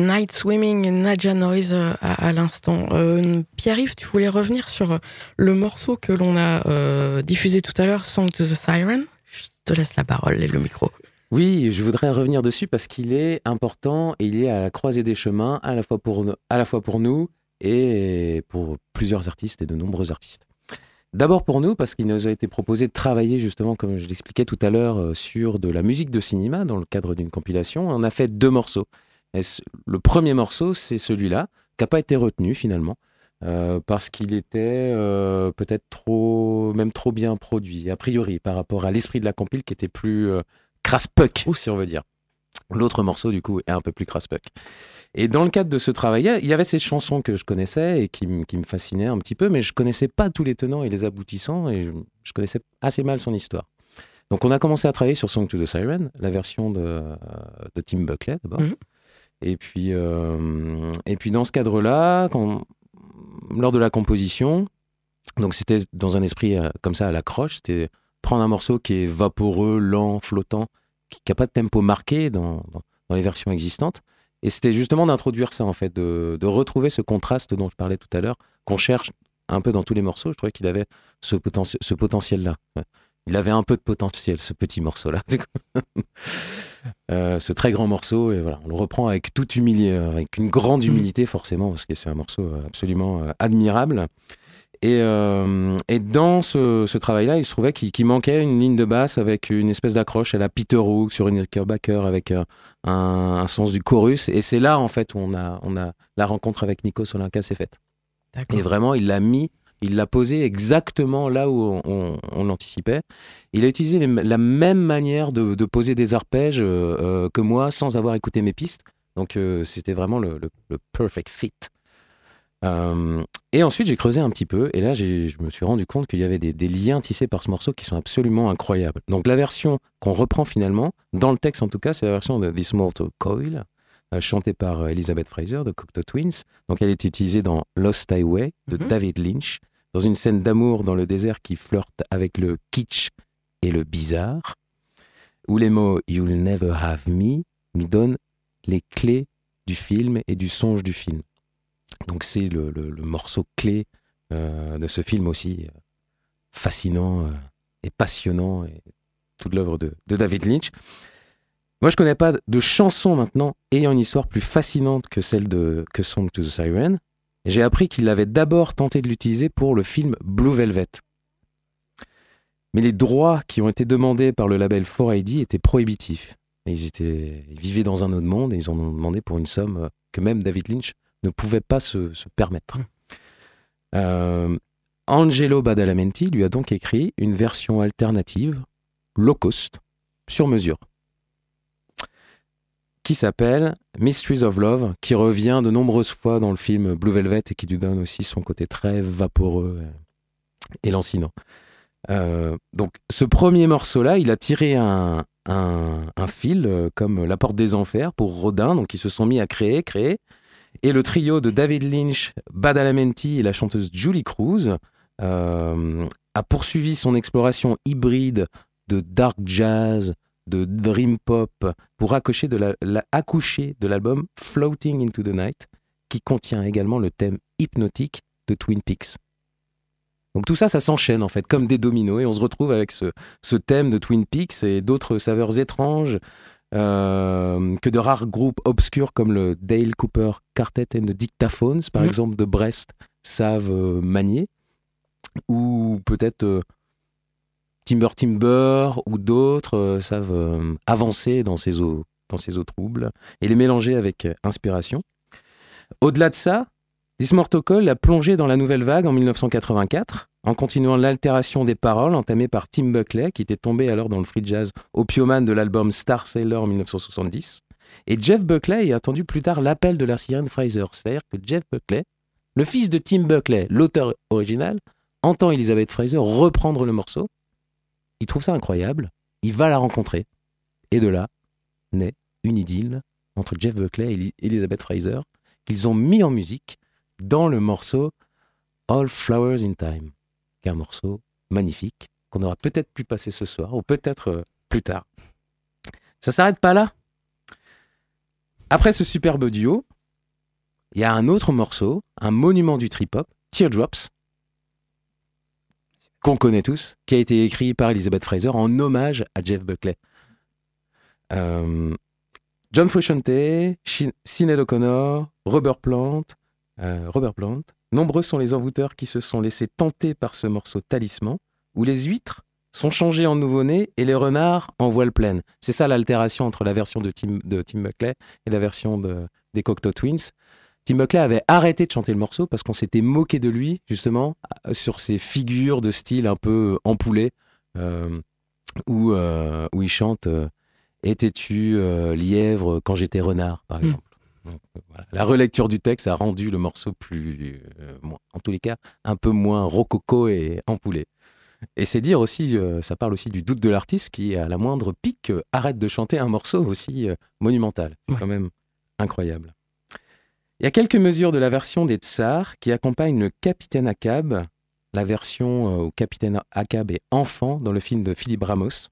Et Naja Noise euh, à, à l'instant. Euh, Pierre-Yves, tu voulais revenir sur euh, le morceau que l'on a diffusé tout à l'heure, Song to the Siren. Je te laisse la parole et le micro. Oui, je voudrais revenir dessus parce qu'il est important et il est à la croisée des chemins, à la fois pour, à la fois pour nous et pour plusieurs artistes et de nombreux artistes. D'abord pour nous, parce qu'il nous a été proposé de travailler justement, comme je l'expliquais tout à l'heure, sur de la musique de cinéma dans le cadre d'une compilation. On a fait deux morceaux. Et le premier morceau, c'est celui-là, qui n'a pas été retenu finalement, euh, parce qu'il était euh, peut-être trop, même trop bien produit, a priori, par rapport à l'esprit de la compile qui était plus euh, crasse-puck, si on veut dire. L'autre morceau, du coup, est un peu plus crasse-puck. Et dans le cadre de ce travail, il y avait ces chansons que je connaissais et qui, me fascinaient un petit peu, mais je connaissais pas tous les tenants et les aboutissants et je, je connaissais assez mal son histoire. Donc on a commencé à travailler sur Song to the Siren, la version de, de Tim Buckley d'abord. Mhm. Et, puis, euh, et puis dans ce cadre-là, lors de la composition, donc c'était dans un esprit euh, comme ça à la croche, c'était prendre un morceau qui est vaporeux, lent, flottant, qui n'a pas de tempo marqué dans, les versions existantes. Et c'était justement d'introduire ça, en fait, de, retrouver ce contraste dont je parlais tout à l'heure, qu'on cherche un peu dans tous les morceaux. Je trouvais qu'il avait ce, poten- ce potentiel-là. Il avait un peu de potentiel, ce petit morceau-là. [laughs] Euh, ce très grand morceau, et voilà, on le reprend avec toute humilité, avec une grande humilité, forcément, parce que c'est un morceau euh, absolument euh, admirable. Et, euh, et dans ce, ce travail-là, il se trouvait qu'il manquait une ligne de basse avec une espèce d'accroche à la Peter Hook sur une Knickerbacker avec euh, un, un sens du chorus. Et c'est là, en fait, où on a, on a la rencontre avec Nico Solinka s'est faite. Et vraiment, il l'a mis, il l'a posé exactement là où on, on- on l'anticipait. Il a utilisé les- la même manière de, de poser des arpèges euh, euh, que moi sans avoir écouté mes pistes. Donc euh, c'était vraiment le, le- le perfect fit. Euh, et ensuite, j'ai creusé un petit peu, et là, je me suis rendu compte qu'il y avait des, des liens tissés par ce morceau qui sont absolument incroyables. Donc, la version qu'on reprend finalement, dans le texte en tout cas, c'est la version de This Mortal Coil, euh, chantée par Elizabeth Fraser de Cocteau Twins. Donc, elle est utilisée dans Lost Highway de Mhm. David Lynch, dans une scène d'amour dans le désert qui flirte avec le kitsch et le bizarre, où les mots You'll never have me nous donnent les clés du film et du songe du film. Donc c'est le, morceau clé euh, de ce film aussi, euh, fascinant euh, et passionnant, et toute l'œuvre de, de David Lynch. Moi, je connais pas de chanson maintenant ayant une histoire plus fascinante que celle de que Song to the Siren. J'ai appris qu'il avait d'abord tenté de l'utiliser pour le film Blue Velvet. Mais les droits qui ont été demandés par le label 4AD étaient prohibitifs. Ils, étaient, ils vivaient dans un autre monde et ils en ont demandé pour une somme euh, que même David Lynch ne pouvait pas se, se permettre. Euh, Angelo Badalamenti lui a donc écrit une version alternative, low cost, sur mesure, qui s'appelle Mysteries of Love, qui revient de nombreuses fois dans le film Blue Velvet et qui lui donne aussi son côté très vaporeux et lancinant. Euh, donc, ce premier morceau-là, il a tiré un, fil euh, comme La Porte des Enfers pour Rodin, donc ils se sont mis à créer, créer. Et le trio de David Lynch, Badalamenti et la chanteuse Julie Cruz euh, a poursuivi son exploration hybride de dark jazz, de dream pop, pour accoucher de la- la- accoucher de l'album Floating into the Night, qui contient également le thème hypnotique de Twin Peaks. Donc tout ça, ça s'enchaîne en fait, comme des dominos, et on se retrouve avec ce, ce thème de Twin Peaks et d'autres saveurs étranges euh, que de rares groupes obscurs comme le Dale Cooper Quartet and the Dictaphones, par Mhm. exemple de Brest, savent euh, manier, ou peut-être euh, Timber Timber ou d'autres euh, savent euh, avancer dans ces eaux, dans ces eaux troubles et les mélanger avec euh, inspiration. Au-delà de ça, Dismortocol a plongé dans la nouvelle vague en 1984 en continuant l'altération des paroles entamée par Tim Buckley qui était tombé alors dans le free jazz opiomane de l'album Star Sailor en 1970 et Jeff Buckley a attendu plus tard l'appel de la sirène Fraser, c'est-à-dire que Jeff Buckley, le fils de Tim Buckley, l'auteur original, entend Elizabeth Fraser reprendre le morceau. Il trouve ça incroyable, il va la rencontrer et de là naît une idylle entre Jeff Buckley et Eli- Elizabeth Fraser qu'ils ont mis en musique dans le morceau All Flowers in Time, qui est un morceau magnifique qu'on aura peut-être pu passer ce soir ou peut-être euh, plus tard. Ça s'arrête pas là. Après ce superbe duo, Il y a un autre morceau, un monument du trip-hop, Teardrops, qu'on connaît tous, qui a été écrit par Elizabeth Fraser en hommage à Jeff Buckley. Euh, John Frusciante, Sinéad O'Connor, Robert Plant, euh, Robert Plant. Nombreux sont les envoûteurs qui se sont laissés tenter par ce morceau talisman, où les huîtres sont changées en nouveau-né et les renards en voile pleine. C'est ça l'altération entre la version de Tim, de Buckley et la version de, des Cocteau Twins. Tim Buckley avait arrêté de chanter le morceau parce qu'on s'était moqué de lui, justement, euh, sur ses figures de style un peu euh, où, euh, où il chante euh, Étais-tu lièvre quand j'étais renard, par Mm. exemple. Donc, voilà. La relecture du texte a rendu le morceau plus, moins- en tous les cas, un peu moins rococo et empoulé. Et c'est dire aussi, ça parle aussi du doute de l'artiste qui, à la moindre pique, arrête de chanter un morceau aussi monumental. Ouais. quand même incroyable. Il y a quelques mesures de la version des Tsars qui accompagnent le Capitaine Akab. La version euh, où Capitaine Akab est enfant dans le film de Philippe Ramos.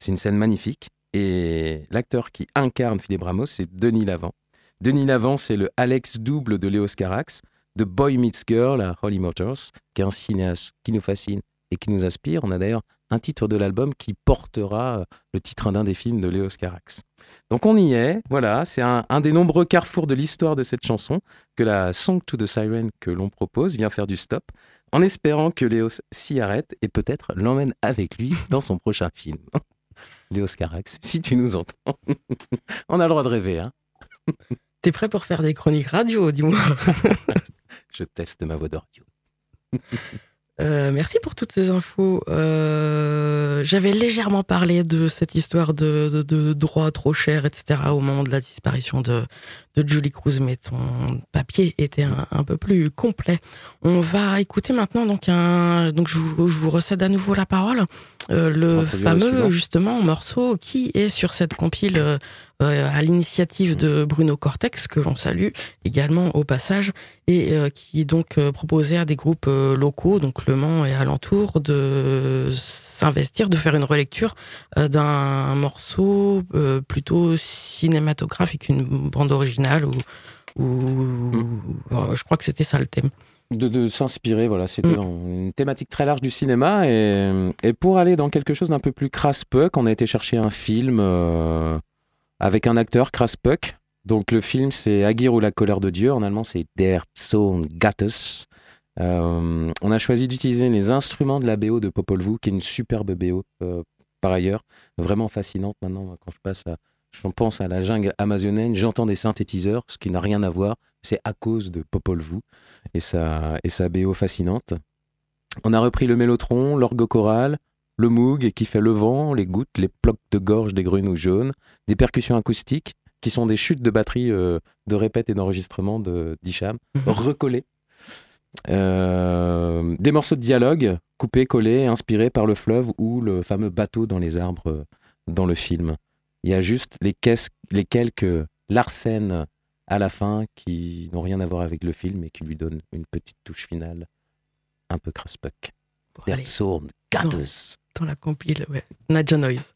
C'est une scène magnifique. Et l'acteur qui incarne Philippe Ramos, c'est Denis Lavant. Denis Lavant, c'est le Alex double de Léos Carax, de Boy Meets Girl à Holly Motors, qui est un cinéaste qui nous fascine et qui nous inspire. On a d'ailleurs un titre de l'album qui portera euh, le titre d'un des films de Léos Carax. Donc on y est, voilà, c'est un, un des nombreux carrefours de l'histoire de cette chanson que la Song to the Siren que l'on propose vient faire du stop, en espérant que Léos s'y arrête et peut-être l'emmène avec lui dans son prochain film. [laughs] Léos Carax, si tu nous entends, [laughs] on a le droit de rêver, hein [laughs] T'es prêt pour faire des chroniques radio, dis-moi je teste ma voix d'audio. Euh, merci pour toutes ces infos. Euh, J'avais légèrement parlé de cette histoire de, de, de droits trop chers, etc. au moment de la disparition de, de Julie Cruz, mais ton papier était un, un peu plus complet. On va écouter maintenant donc un. Donc je vous, je vous recède à nouveau la parole. Euh, le fameux justement morceau qui est sur cette compile euh, euh, à l'initiative de Bruno Cortex que l'on salue également au passage et euh, qui donc proposait à des groupes locaux, donc Le Mans et alentour, de s'investir, de faire une relecture d'un morceau plutôt cinématographique, une bande originale ou, ou euh, je crois que c'était ça le thème. de, de s'inspirer, voilà, c'était Mm. une thématique très large du cinéma. Et, et pour aller dans quelque chose d'un peu plus crasse-puck, on a été chercher un film euh, avec un acteur crasse-puck. Donc le film, c'est Aguirre ou la colère de Dieu. En allemand, c'est Der Zorn Gottes. Euh, on a choisi d'utiliser les instruments de la BO de Popol Vuh, qui est une superbe BO euh, par ailleurs, vraiment fascinante. Maintenant, quand je passe à, je pense à la jungle amazonienne, j'entends des synthétiseurs, ce qui n'a rien à voir. C'est à cause de Popol Vuh et sa, et sa BO fascinante. On a repris le mélotron, l'orgue choral, le moog qui fait le vent, les gouttes, les plocs de gorge des grenouilles jaunes, des percussions acoustiques qui sont des chutes de batterie euh, de répète et d'enregistrement de d'Hicham, Mhm. recollées. Euh, des morceaux de dialogue coupés, collés, inspirés par le fleuve ou le fameux bateau dans les arbres euh, dans le film. Il y a juste les, caisses, les quelques Larsen à la fin qui n'ont rien à voir avec le film et qui lui donnent une petite touche finale un peu crasse-puck. Bon, Der Zorn dans la compile, ouais. Nadja Noise.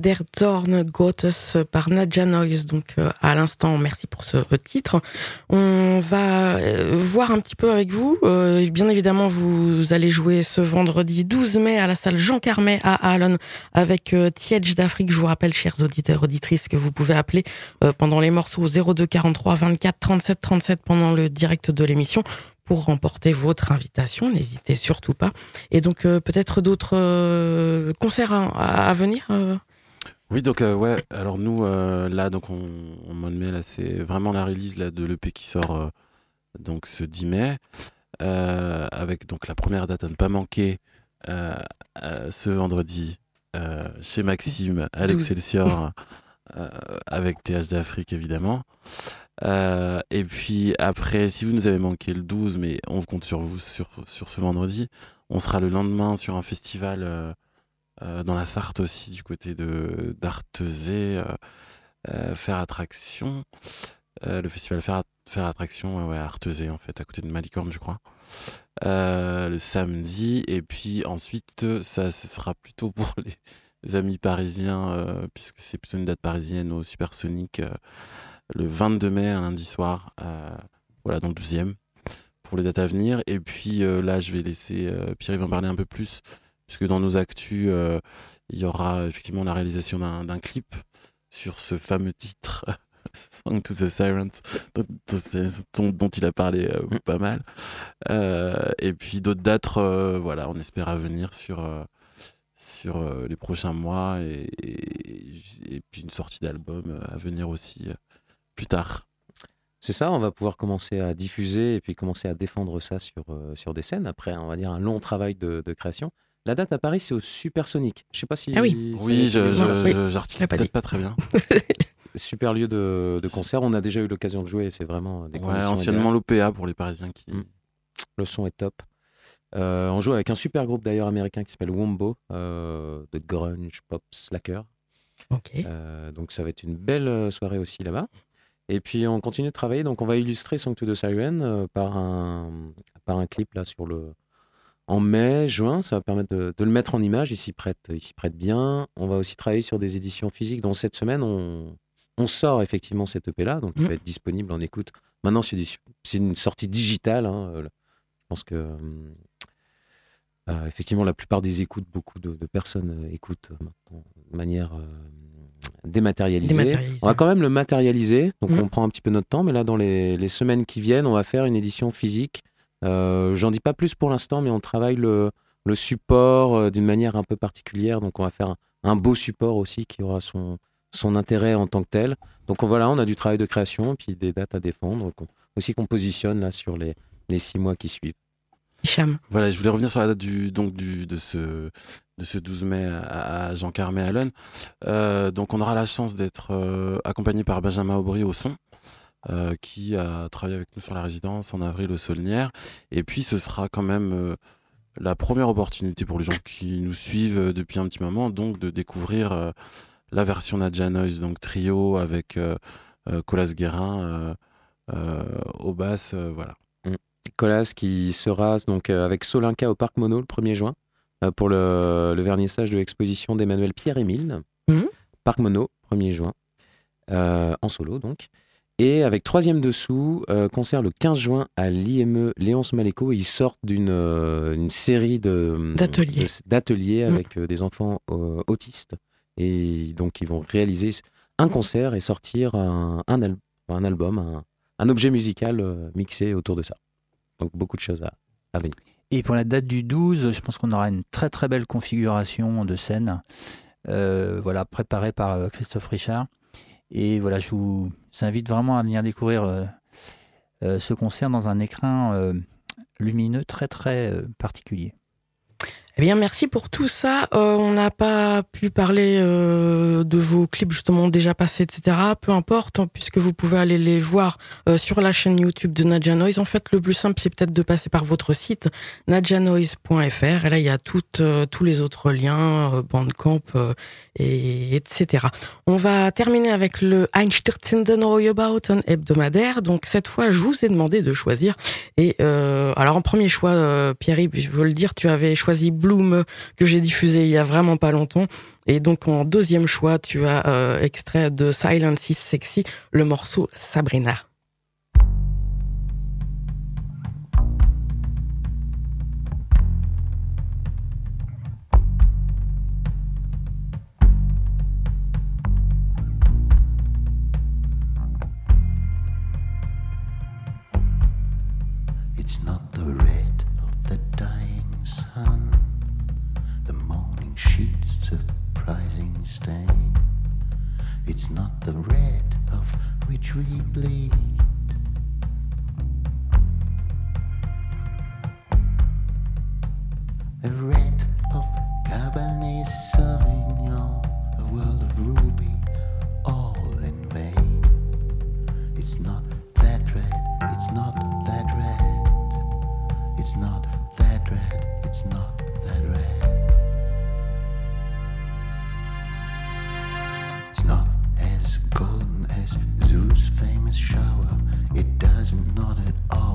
Der Zorn Gottes par Nadja Noise. Donc, euh, à l'instant, merci pour ce titre. On va euh, voir un petit peu avec vous. Euh, bien évidemment, vous allez jouer ce vendredi 12 mai à la salle Jean Carmet à Allen avec Tiedge d'Afrique. Je vous rappelle, chers auditeurs, auditrices, que vous pouvez appeler pendant les morceaux 02 43 24 37 37 pendant le direct de l'émission pour remporter votre invitation. N'hésitez surtout pas. Et donc, peut-être d'autres concerts à, venir Oui, donc euh, ouais, alors nous, euh, là, donc on, en mois de mai, là, c'est vraiment la release là, de l'EP qui sort euh, donc ce 10 mai, euh, avec donc la première date à ne pas manquer ce vendredi chez Maxime à l'Excelsior, avec TH d'Afrique évidemment. Et puis après, si vous nous avez manqué le 12, mais on compte sur vous sur, sur ce vendredi, on sera le lendemain sur un festival dans la Sarthe aussi, du côté de d'Artezé, euh, euh, Faire Attraction. Euh, le festival Faire, Faire Attraction, ouais, à en fait, à côté de Malicorne, je crois. Euh, le samedi, et puis ensuite, euh, ça ce sera plutôt pour [laughs] les, amis parisiens, euh, puisque c'est plutôt une date parisienne au Supersonic, euh, le 22 mai, un lundi soir, euh, voilà, dans le 12e, pour les dates à venir. Et puis euh, là, je vais laisser euh, Pierre-Yves en parler un peu plus, puisque dans nos actus, euh, il y aura effectivement la réalisation d'un clip sur ce fameux titre. [laughs] Song to the Sirens, dont, il a parlé euh, Mm. pas mal. Euh, et puis d'autres dates, euh, voilà, on espère à venir sur, sur les prochains mois et, et, et puis une sortie d'album à venir aussi plus tard. C'est ça, on va pouvoir commencer à diffuser et puis commencer à défendre ça sur, sur des scènes après, on va dire, un long travail de, de création. La date à Paris, c'est au Supersonic. Je sais pas si. Ah oui. Oui, j'articule peut-être pas très bien. [laughs] Super lieu de, de concert. On a déjà eu l'occasion de jouer et c'est vraiment des Ouais, anciennement l'OPA pour les Parisiens qui. Mm. Le son est top. Euh, on joue avec un super groupe d'ailleurs américain qui s'appelle Wombo, euh, de grunge, pop, slacker. Ok. Euh, donc ça va être une belle euh, soirée aussi là-bas. Et puis on continue de travailler, donc on va illustrer Song to the Siren euh, par, un, par un clip là sur le... En mai, juin, ça va permettre de, de le mettre en image, il s'y prête, il s'y prête bien. On va aussi travailler sur des éditions physiques, dont cette semaine, on, on sort effectivement cette EP-là, donc il Mm. va être disponible en écoute. Maintenant, c'est une sortie digitale. hein, euh, Je pense que, hum, euh, effectivement, la plupart des écoutes, beaucoup de, de personnes euh, écoutent euh, maintenant de manière euh, dématérialisée. Dématérialisée. On va quand même le matérialiser, donc Mhm. on prend un petit peu notre temps, mais là, dans les, les semaines qui viennent, on va faire une édition physique. Euh, J'en dis pas plus pour l'instant, mais on travaille le, le support euh, d'une manière un peu particulière, donc on va faire un, un beau support aussi qui aura son, son intérêt en tant que tel. Donc on- voilà, on a du travail de création, puis des dates à défendre, aussi qu'on positionne là sur les, les six mois qui suivent. Hicham. Voilà, je voulais revenir sur la date du, donc du, de, ce, de ce 12 mai à, à Jean Carmé Lön. Euh, donc, on aura la chance d'être euh, accompagné par Benjamin Aubry au son, euh, qui a travaillé avec nous sur la résidence en avril au Saulnières. Et puis, ce sera quand même euh, la première opportunité pour les gens qui nous suivent euh, depuis un petit moment, donc de découvrir euh, la version Nadja Noise, donc trio avec euh, euh, Colas Guérin euh, euh, au basse. euh, voilà. Colas qui sera donc avec Solinka au Parc Mono le 1er juin pour le, le vernissage de l'exposition d'Emmanuel Pierre-Émile. Mhm. Parc Mono, 1er juin, euh, en solo donc. Et avec Troisième Dessous, euh, concert le 15 juin à l'IME Léonce Maléco. Ils sortent d'une euh, une série de- D'ateliers. de- Mhm. avec euh, des enfants euh, autistes. Et donc ils vont réaliser un concert et sortir un, un, al- un album, un, un objet musical euh, mixé autour de ça. Donc beaucoup de choses à, à venir. Et pour la date du 12, je pense qu'on aura une très très belle configuration de scène, euh, voilà, préparée par euh, Christophe Richard. Et voilà, je vous invite vraiment à venir découvrir euh, euh, ce concert dans un écrin euh, lumineux très très particulier. Eh bien, merci pour tout ça. Euh, on n'a pas pu parler euh, de vos clips justement déjà passés, etc. Peu importe, hein, puisque vous pouvez aller les voir euh, sur la chaîne YouTube de Nadja Noise. En fait, le plus simple, c'est peut-être de passer par votre site nadjanoise.fr. Et là, il y a tous les autres liens, Bandcamp, et, etc. On va terminer avec le Einstürzenden Royabout hebdomadaire. Donc, cette fois, je vous ai demandé de choisir et alors en premier choix, Pierre-Yves, je veux le dire, tu avais choisi Que j'ai diffusé il y a vraiment pas longtemps. Et donc en deuxième choix, tu as euh, extrait de Silence is Sexy, le morceau Sabrina. We blade. Zeus' famous shower. It doesn't not at all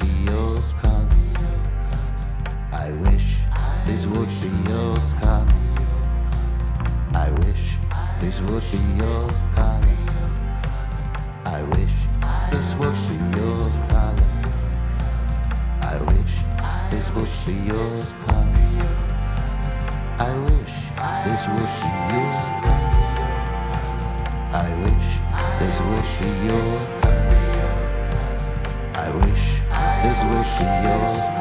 be your color. I wish this would be your color. I wish this would be your color. I wish this would be your color. I wish this would be your color. I wish this would be your color. I wish this would be your your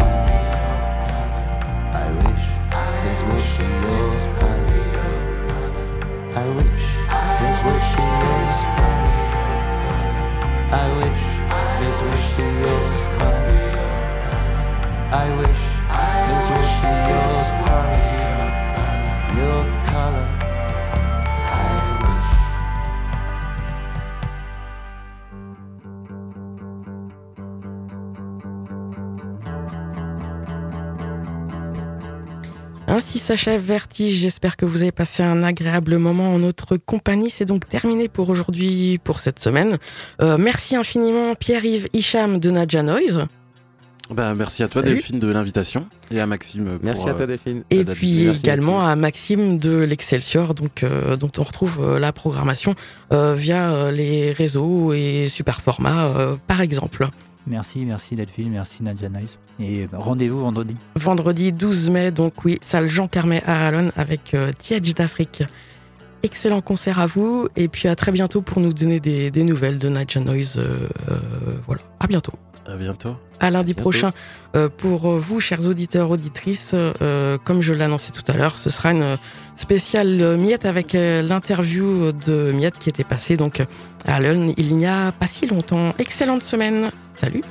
s'achève Vertige. J'espère que vous avez passé un agréable moment en notre compagnie. C'est donc terminé pour aujourd'hui, pour cette semaine. Euh, merci infiniment Pierre-Yves Hicham de Nadja Noise. Bah, merci à toi Salut. Delphine de l'invitation et à Maxime pour Merci à toi, euh, Delphine. Et puis merci, également Maxime. à Maxime de l'Excelsior, donc euh, dont on retrouve euh, la programmation euh, via euh, les réseaux et super formats, euh, par exemple. Merci, merci Delphine, merci Nadja Noise. Et rendez-vous vendredi. Vendredi 12 mai, donc oui, salle Jean Carmet à Alon avec euh, d'Afrique. Excellent concert à vous, et puis à très bientôt pour nous donner des, des nouvelles de Nadja Noise. euh, euh, voilà, à bientôt. À bientôt. À lundi Bientôt. prochain, euh, pour vous, chers auditeurs, auditrices, euh, comme je l'annonçais tout à l'heure, ce sera une spéciale Miette avec euh, l'interview de Miette qui était passée donc à Allen il n'y a pas si longtemps. Excellente semaine, salut